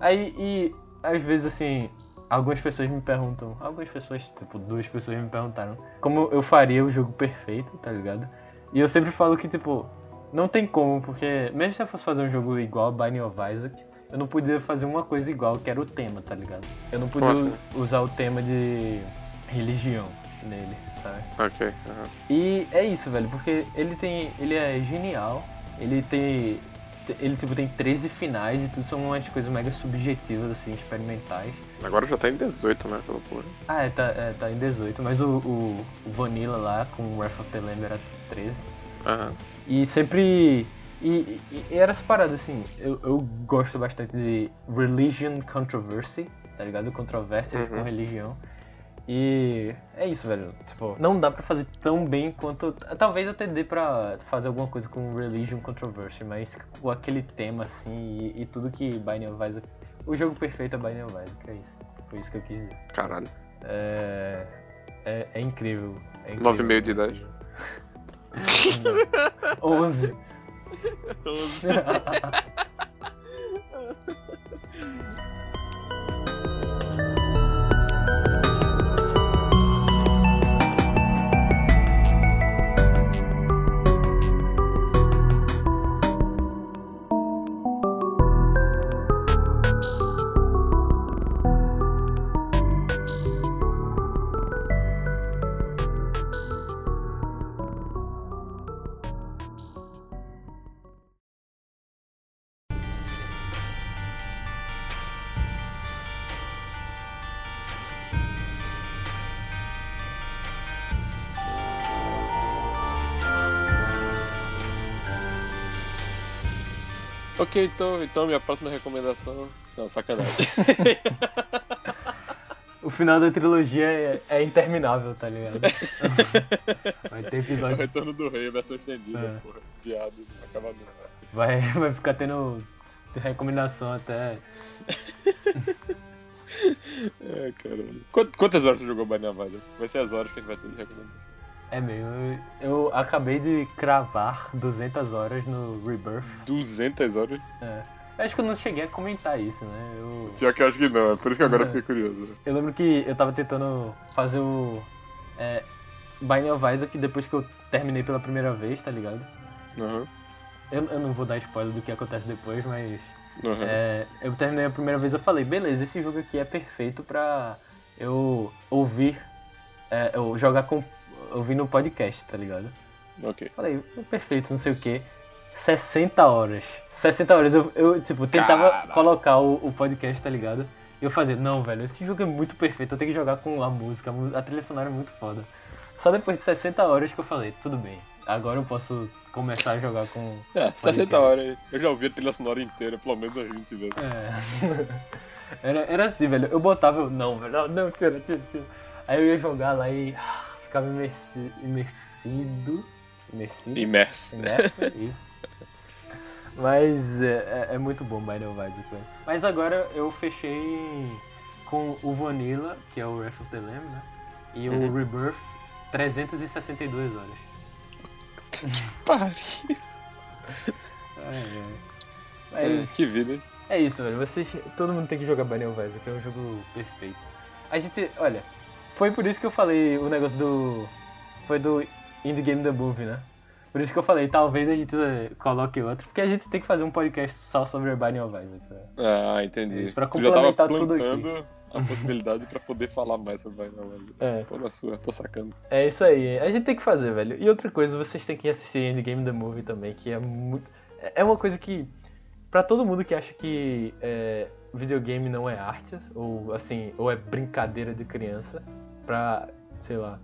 S4: Aí, e às vezes assim. algumas pessoas me perguntam, algumas pessoas, tipo, duas pessoas me perguntaram como eu faria o jogo perfeito, tá ligado? E eu sempre falo que, tipo, não tem como, porque mesmo se eu fosse fazer um jogo igual a Binding of Isaac, eu não podia fazer uma coisa igual, que era o tema, tá ligado? Eu não podia
S3: Como assim?
S4: usar o tema de religião nele, sabe?
S3: Ok. aham.
S4: E é isso, velho, porque ele tem. ele é genial, ele tem. Ele tipo tem 13 finais e tudo são umas coisas mega subjetivas, assim, experimentais.
S3: Agora já tá em 18, né? Pela porra.
S4: Ah, é, tá, é, tá em 18, mas o, o, o Vanilla lá com o Wrath of the Lamb era 13.
S3: Aham.
S4: E sempre. E, e- e era essa parada, assim, eu, eu gosto bastante de religion controversy, tá ligado? Controvérsias
S3: Uhum.
S4: com religião. E é isso, velho. Tipo, não dá pra fazer tão bem quanto. Talvez até dê pra fazer alguma coisa com religion controversy, mas com aquele tema, assim, e, e tudo que Binding of Isaac. O jogo perfeito é Binding of Isaac, é isso. Foi isso que eu quis dizer.
S3: Caralho.
S4: É. É, é incrível. É incrível.
S3: 9,5 de 10.
S4: 11.
S3: Ok, então, então minha próxima recomendação. Não, sacanagem.
S4: O final da trilogia é, é interminável, tá ligado? Vai ter
S3: É o
S4: episódio.
S3: retorno do rei, versão estendida,
S4: É.
S3: porra. Piada, não acaba nunca.
S4: Vai, vai ficar tendo recomendação até.
S3: É. Quant- Quantas horas tu jogou Isaac? Vai ser as horas que a gente vai ter de recomendação.
S4: É meio. Eu, eu acabei de cravar 200 horas no Rebirth.
S3: 200 horas?
S4: É. Eu acho que eu não cheguei a comentar isso, né? Eu,
S3: Pior que eu acho que não, é por isso que agora eu
S4: É.
S3: fiquei curioso.
S4: eu lembro que eu tava tentando fazer o. É, Binding of Isaac depois que eu terminei pela primeira vez, tá ligado?
S3: Aham.
S4: Eu, eu não vou dar spoiler do que acontece depois, mas.
S3: Aham.
S4: É, eu terminei a primeira vez eu falei, beleza, esse jogo aqui é perfeito pra eu ouvir, é, eu jogar com. Ouvir no podcast, tá ligado?
S3: Ok.
S4: Falei, perfeito, não sei o que. 60 horas. 60 horas eu, eu tipo, tentava
S3: Caralho.
S4: colocar o, o podcast, tá ligado? E eu fazia, não, velho, esse jogo é muito perfeito, eu tenho que jogar com a música, a a trilha sonora é muito foda. Só depois de 60 horas que eu falei, tudo bem, agora eu posso começar a jogar com.
S3: É,
S4: Pode
S3: 60
S4: crer.
S3: horas. Eu já ouvi a trilha sonora inteira, pelo menos umas 20 vezes.
S4: É. Era, era assim, velho. Eu botava, eu, não, velho, não, não, tira, tira, tira. Aí eu ia jogar lá e ficava imersi, imersido. Imersido?
S3: Imerso.
S4: Imerso, isso. Mas é, é, é muito bom Binding of Isaac, velho. Mas agora eu fechei com o Vanilla, que é o Wrath of the Lamb, né? E
S3: Uhum.
S4: o Rebirth, 362 horas.
S3: Pariu.
S4: É, é. Mas
S3: que vida?
S4: É isso, velho. Vocês, todo mundo tem que jogar Binding of Isaac, é um jogo perfeito. A gente, olha, foi por isso que eu falei o negócio do. Foi do Indie Game The Movie, né? Por isso que eu falei, talvez a gente eh, coloque outro, porque a gente tem que fazer um podcast só sobre Binding of Isaac.
S3: Ah, entendi.
S4: Isso, pra complementar tudo aqui.
S3: a possibilidade pra poder falar mais sobre Binding of Isaac.
S4: É.
S3: Tô na sua, tô sacando.
S4: É isso aí, a gente tem que fazer, velho. E outra coisa, vocês têm que assistir Indie Game The Movie também, que é muito. É uma coisa que. Pra todo mundo que acha que é, videogame não é arte, ou assim, ou é brincadeira de criança, pra, sei lá,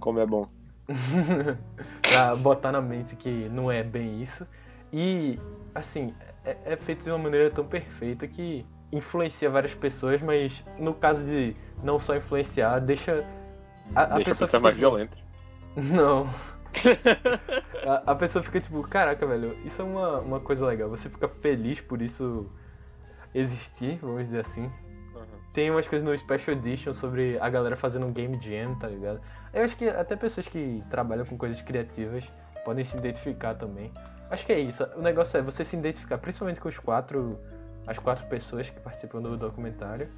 S3: Como é bom.
S4: pra botar na mente que não é bem isso. E, assim, é, é feito de uma maneira tão perfeita que influencia várias pessoas, mas no caso de não só influenciar, deixa. A,
S3: Deixa a
S4: pessoa
S3: pessoa
S4: fica,
S3: mais
S4: tipo,
S3: violenta.
S4: Não. a, a pessoa fica tipo, caraca, velho, isso é uma, uma coisa legal. Você fica feliz por isso existir, vamos dizer assim. Tem umas coisas no Special Edition sobre a galera fazendo um game jam, tá ligado? Eu acho que até pessoas que trabalham com coisas criativas podem se identificar também. Acho que é isso. O negócio é você se identificar, principalmente com os quatro, as quatro pessoas que participam do documentário.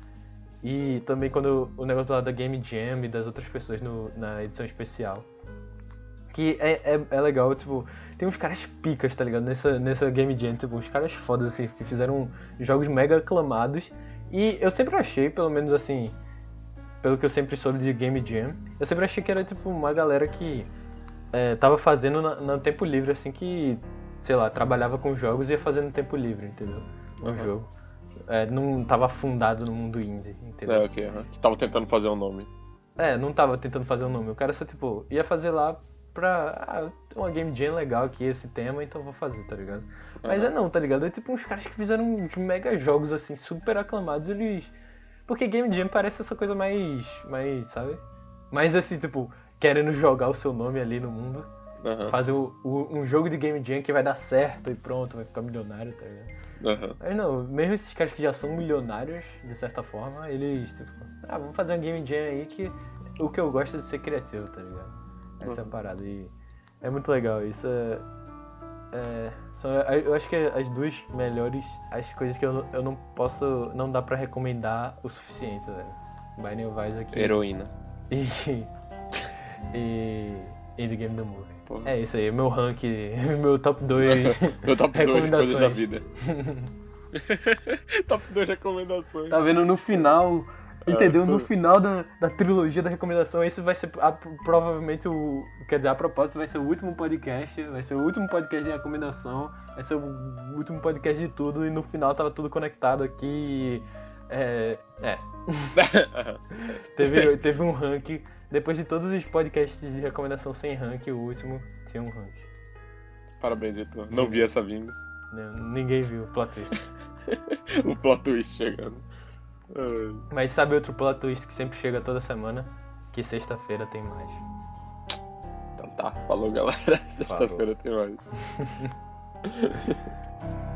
S4: E também quando o negócio lá da Game Jam e das outras pessoas no, na edição especial. Que é, é, é legal, tipo, tem uns caras picas, tá ligado? Nessa, nessa Game Jam, tipo, uns caras fodas, assim, que fizeram jogos mega aclamados. E eu sempre achei, pelo menos assim, pelo que eu sempre soube de Game Jam, eu sempre achei que era, tipo, uma galera que é, tava fazendo na, no tempo livre, assim, que, sei lá, trabalhava com jogos e ia fazendo no tempo livre, entendeu? Um uhum. jogo. É, não tava afundado no mundo indie, entendeu?
S3: É, ok, uhum. Que tava tentando fazer um nome.
S4: É, não tava tentando fazer um nome. O cara só, tipo, ia fazer lá pra. Ah, uma game jam legal aqui, esse tema, então vou fazer, tá ligado? Mas é não, tá ligado? É tipo uns caras que fizeram uns mega jogos, assim, super aclamados, eles. Porque game jam parece essa coisa mais. mais, sabe? Mais assim, tipo, querendo jogar o seu nome ali no mundo. Uhum. Fazer o, o, um jogo de game jam que vai dar certo e pronto, vai ficar milionário, tá ligado? Uhum. Mas não, mesmo esses caras que já são milionários, de certa forma, eles, tipo, ah, vamos fazer um game jam aí que o que eu gosto é de ser criativo, tá ligado? Essa é a parada. E é muito legal. Isso é. é são, eu acho que as duas melhores, as coisas que eu, eu não posso. Não dá pra recomendar o suficiente, velho. Binding of Isaac.
S3: Heroína.
S4: E. e. E The Game the Movie. Porra. É isso aí, meu rank, meu top 2.
S3: meu top 2 coisas da vida. top 2 recomendações.
S4: Tá vendo no final Entendeu? É, tô... No final da, da trilogia da recomendação, esse vai ser a, provavelmente o. Quer dizer, a propósito, vai ser o último podcast. Vai ser o último podcast de recomendação. Vai ser o último podcast de tudo. E no final tava tudo conectado aqui. É. É. teve, teve um rank. Depois de todos os podcasts de recomendação sem rank, o último tinha um rank.
S3: Parabéns, Heitor. Não vi essa vinda.
S4: Não, ninguém viu o plot twist.
S3: o plot twist chegando.
S4: Mas sabe outro plot twist que sempre chega toda semana? Que sexta-feira tem mais.
S3: Então tá, falou galera. Sexta-feira tem mais.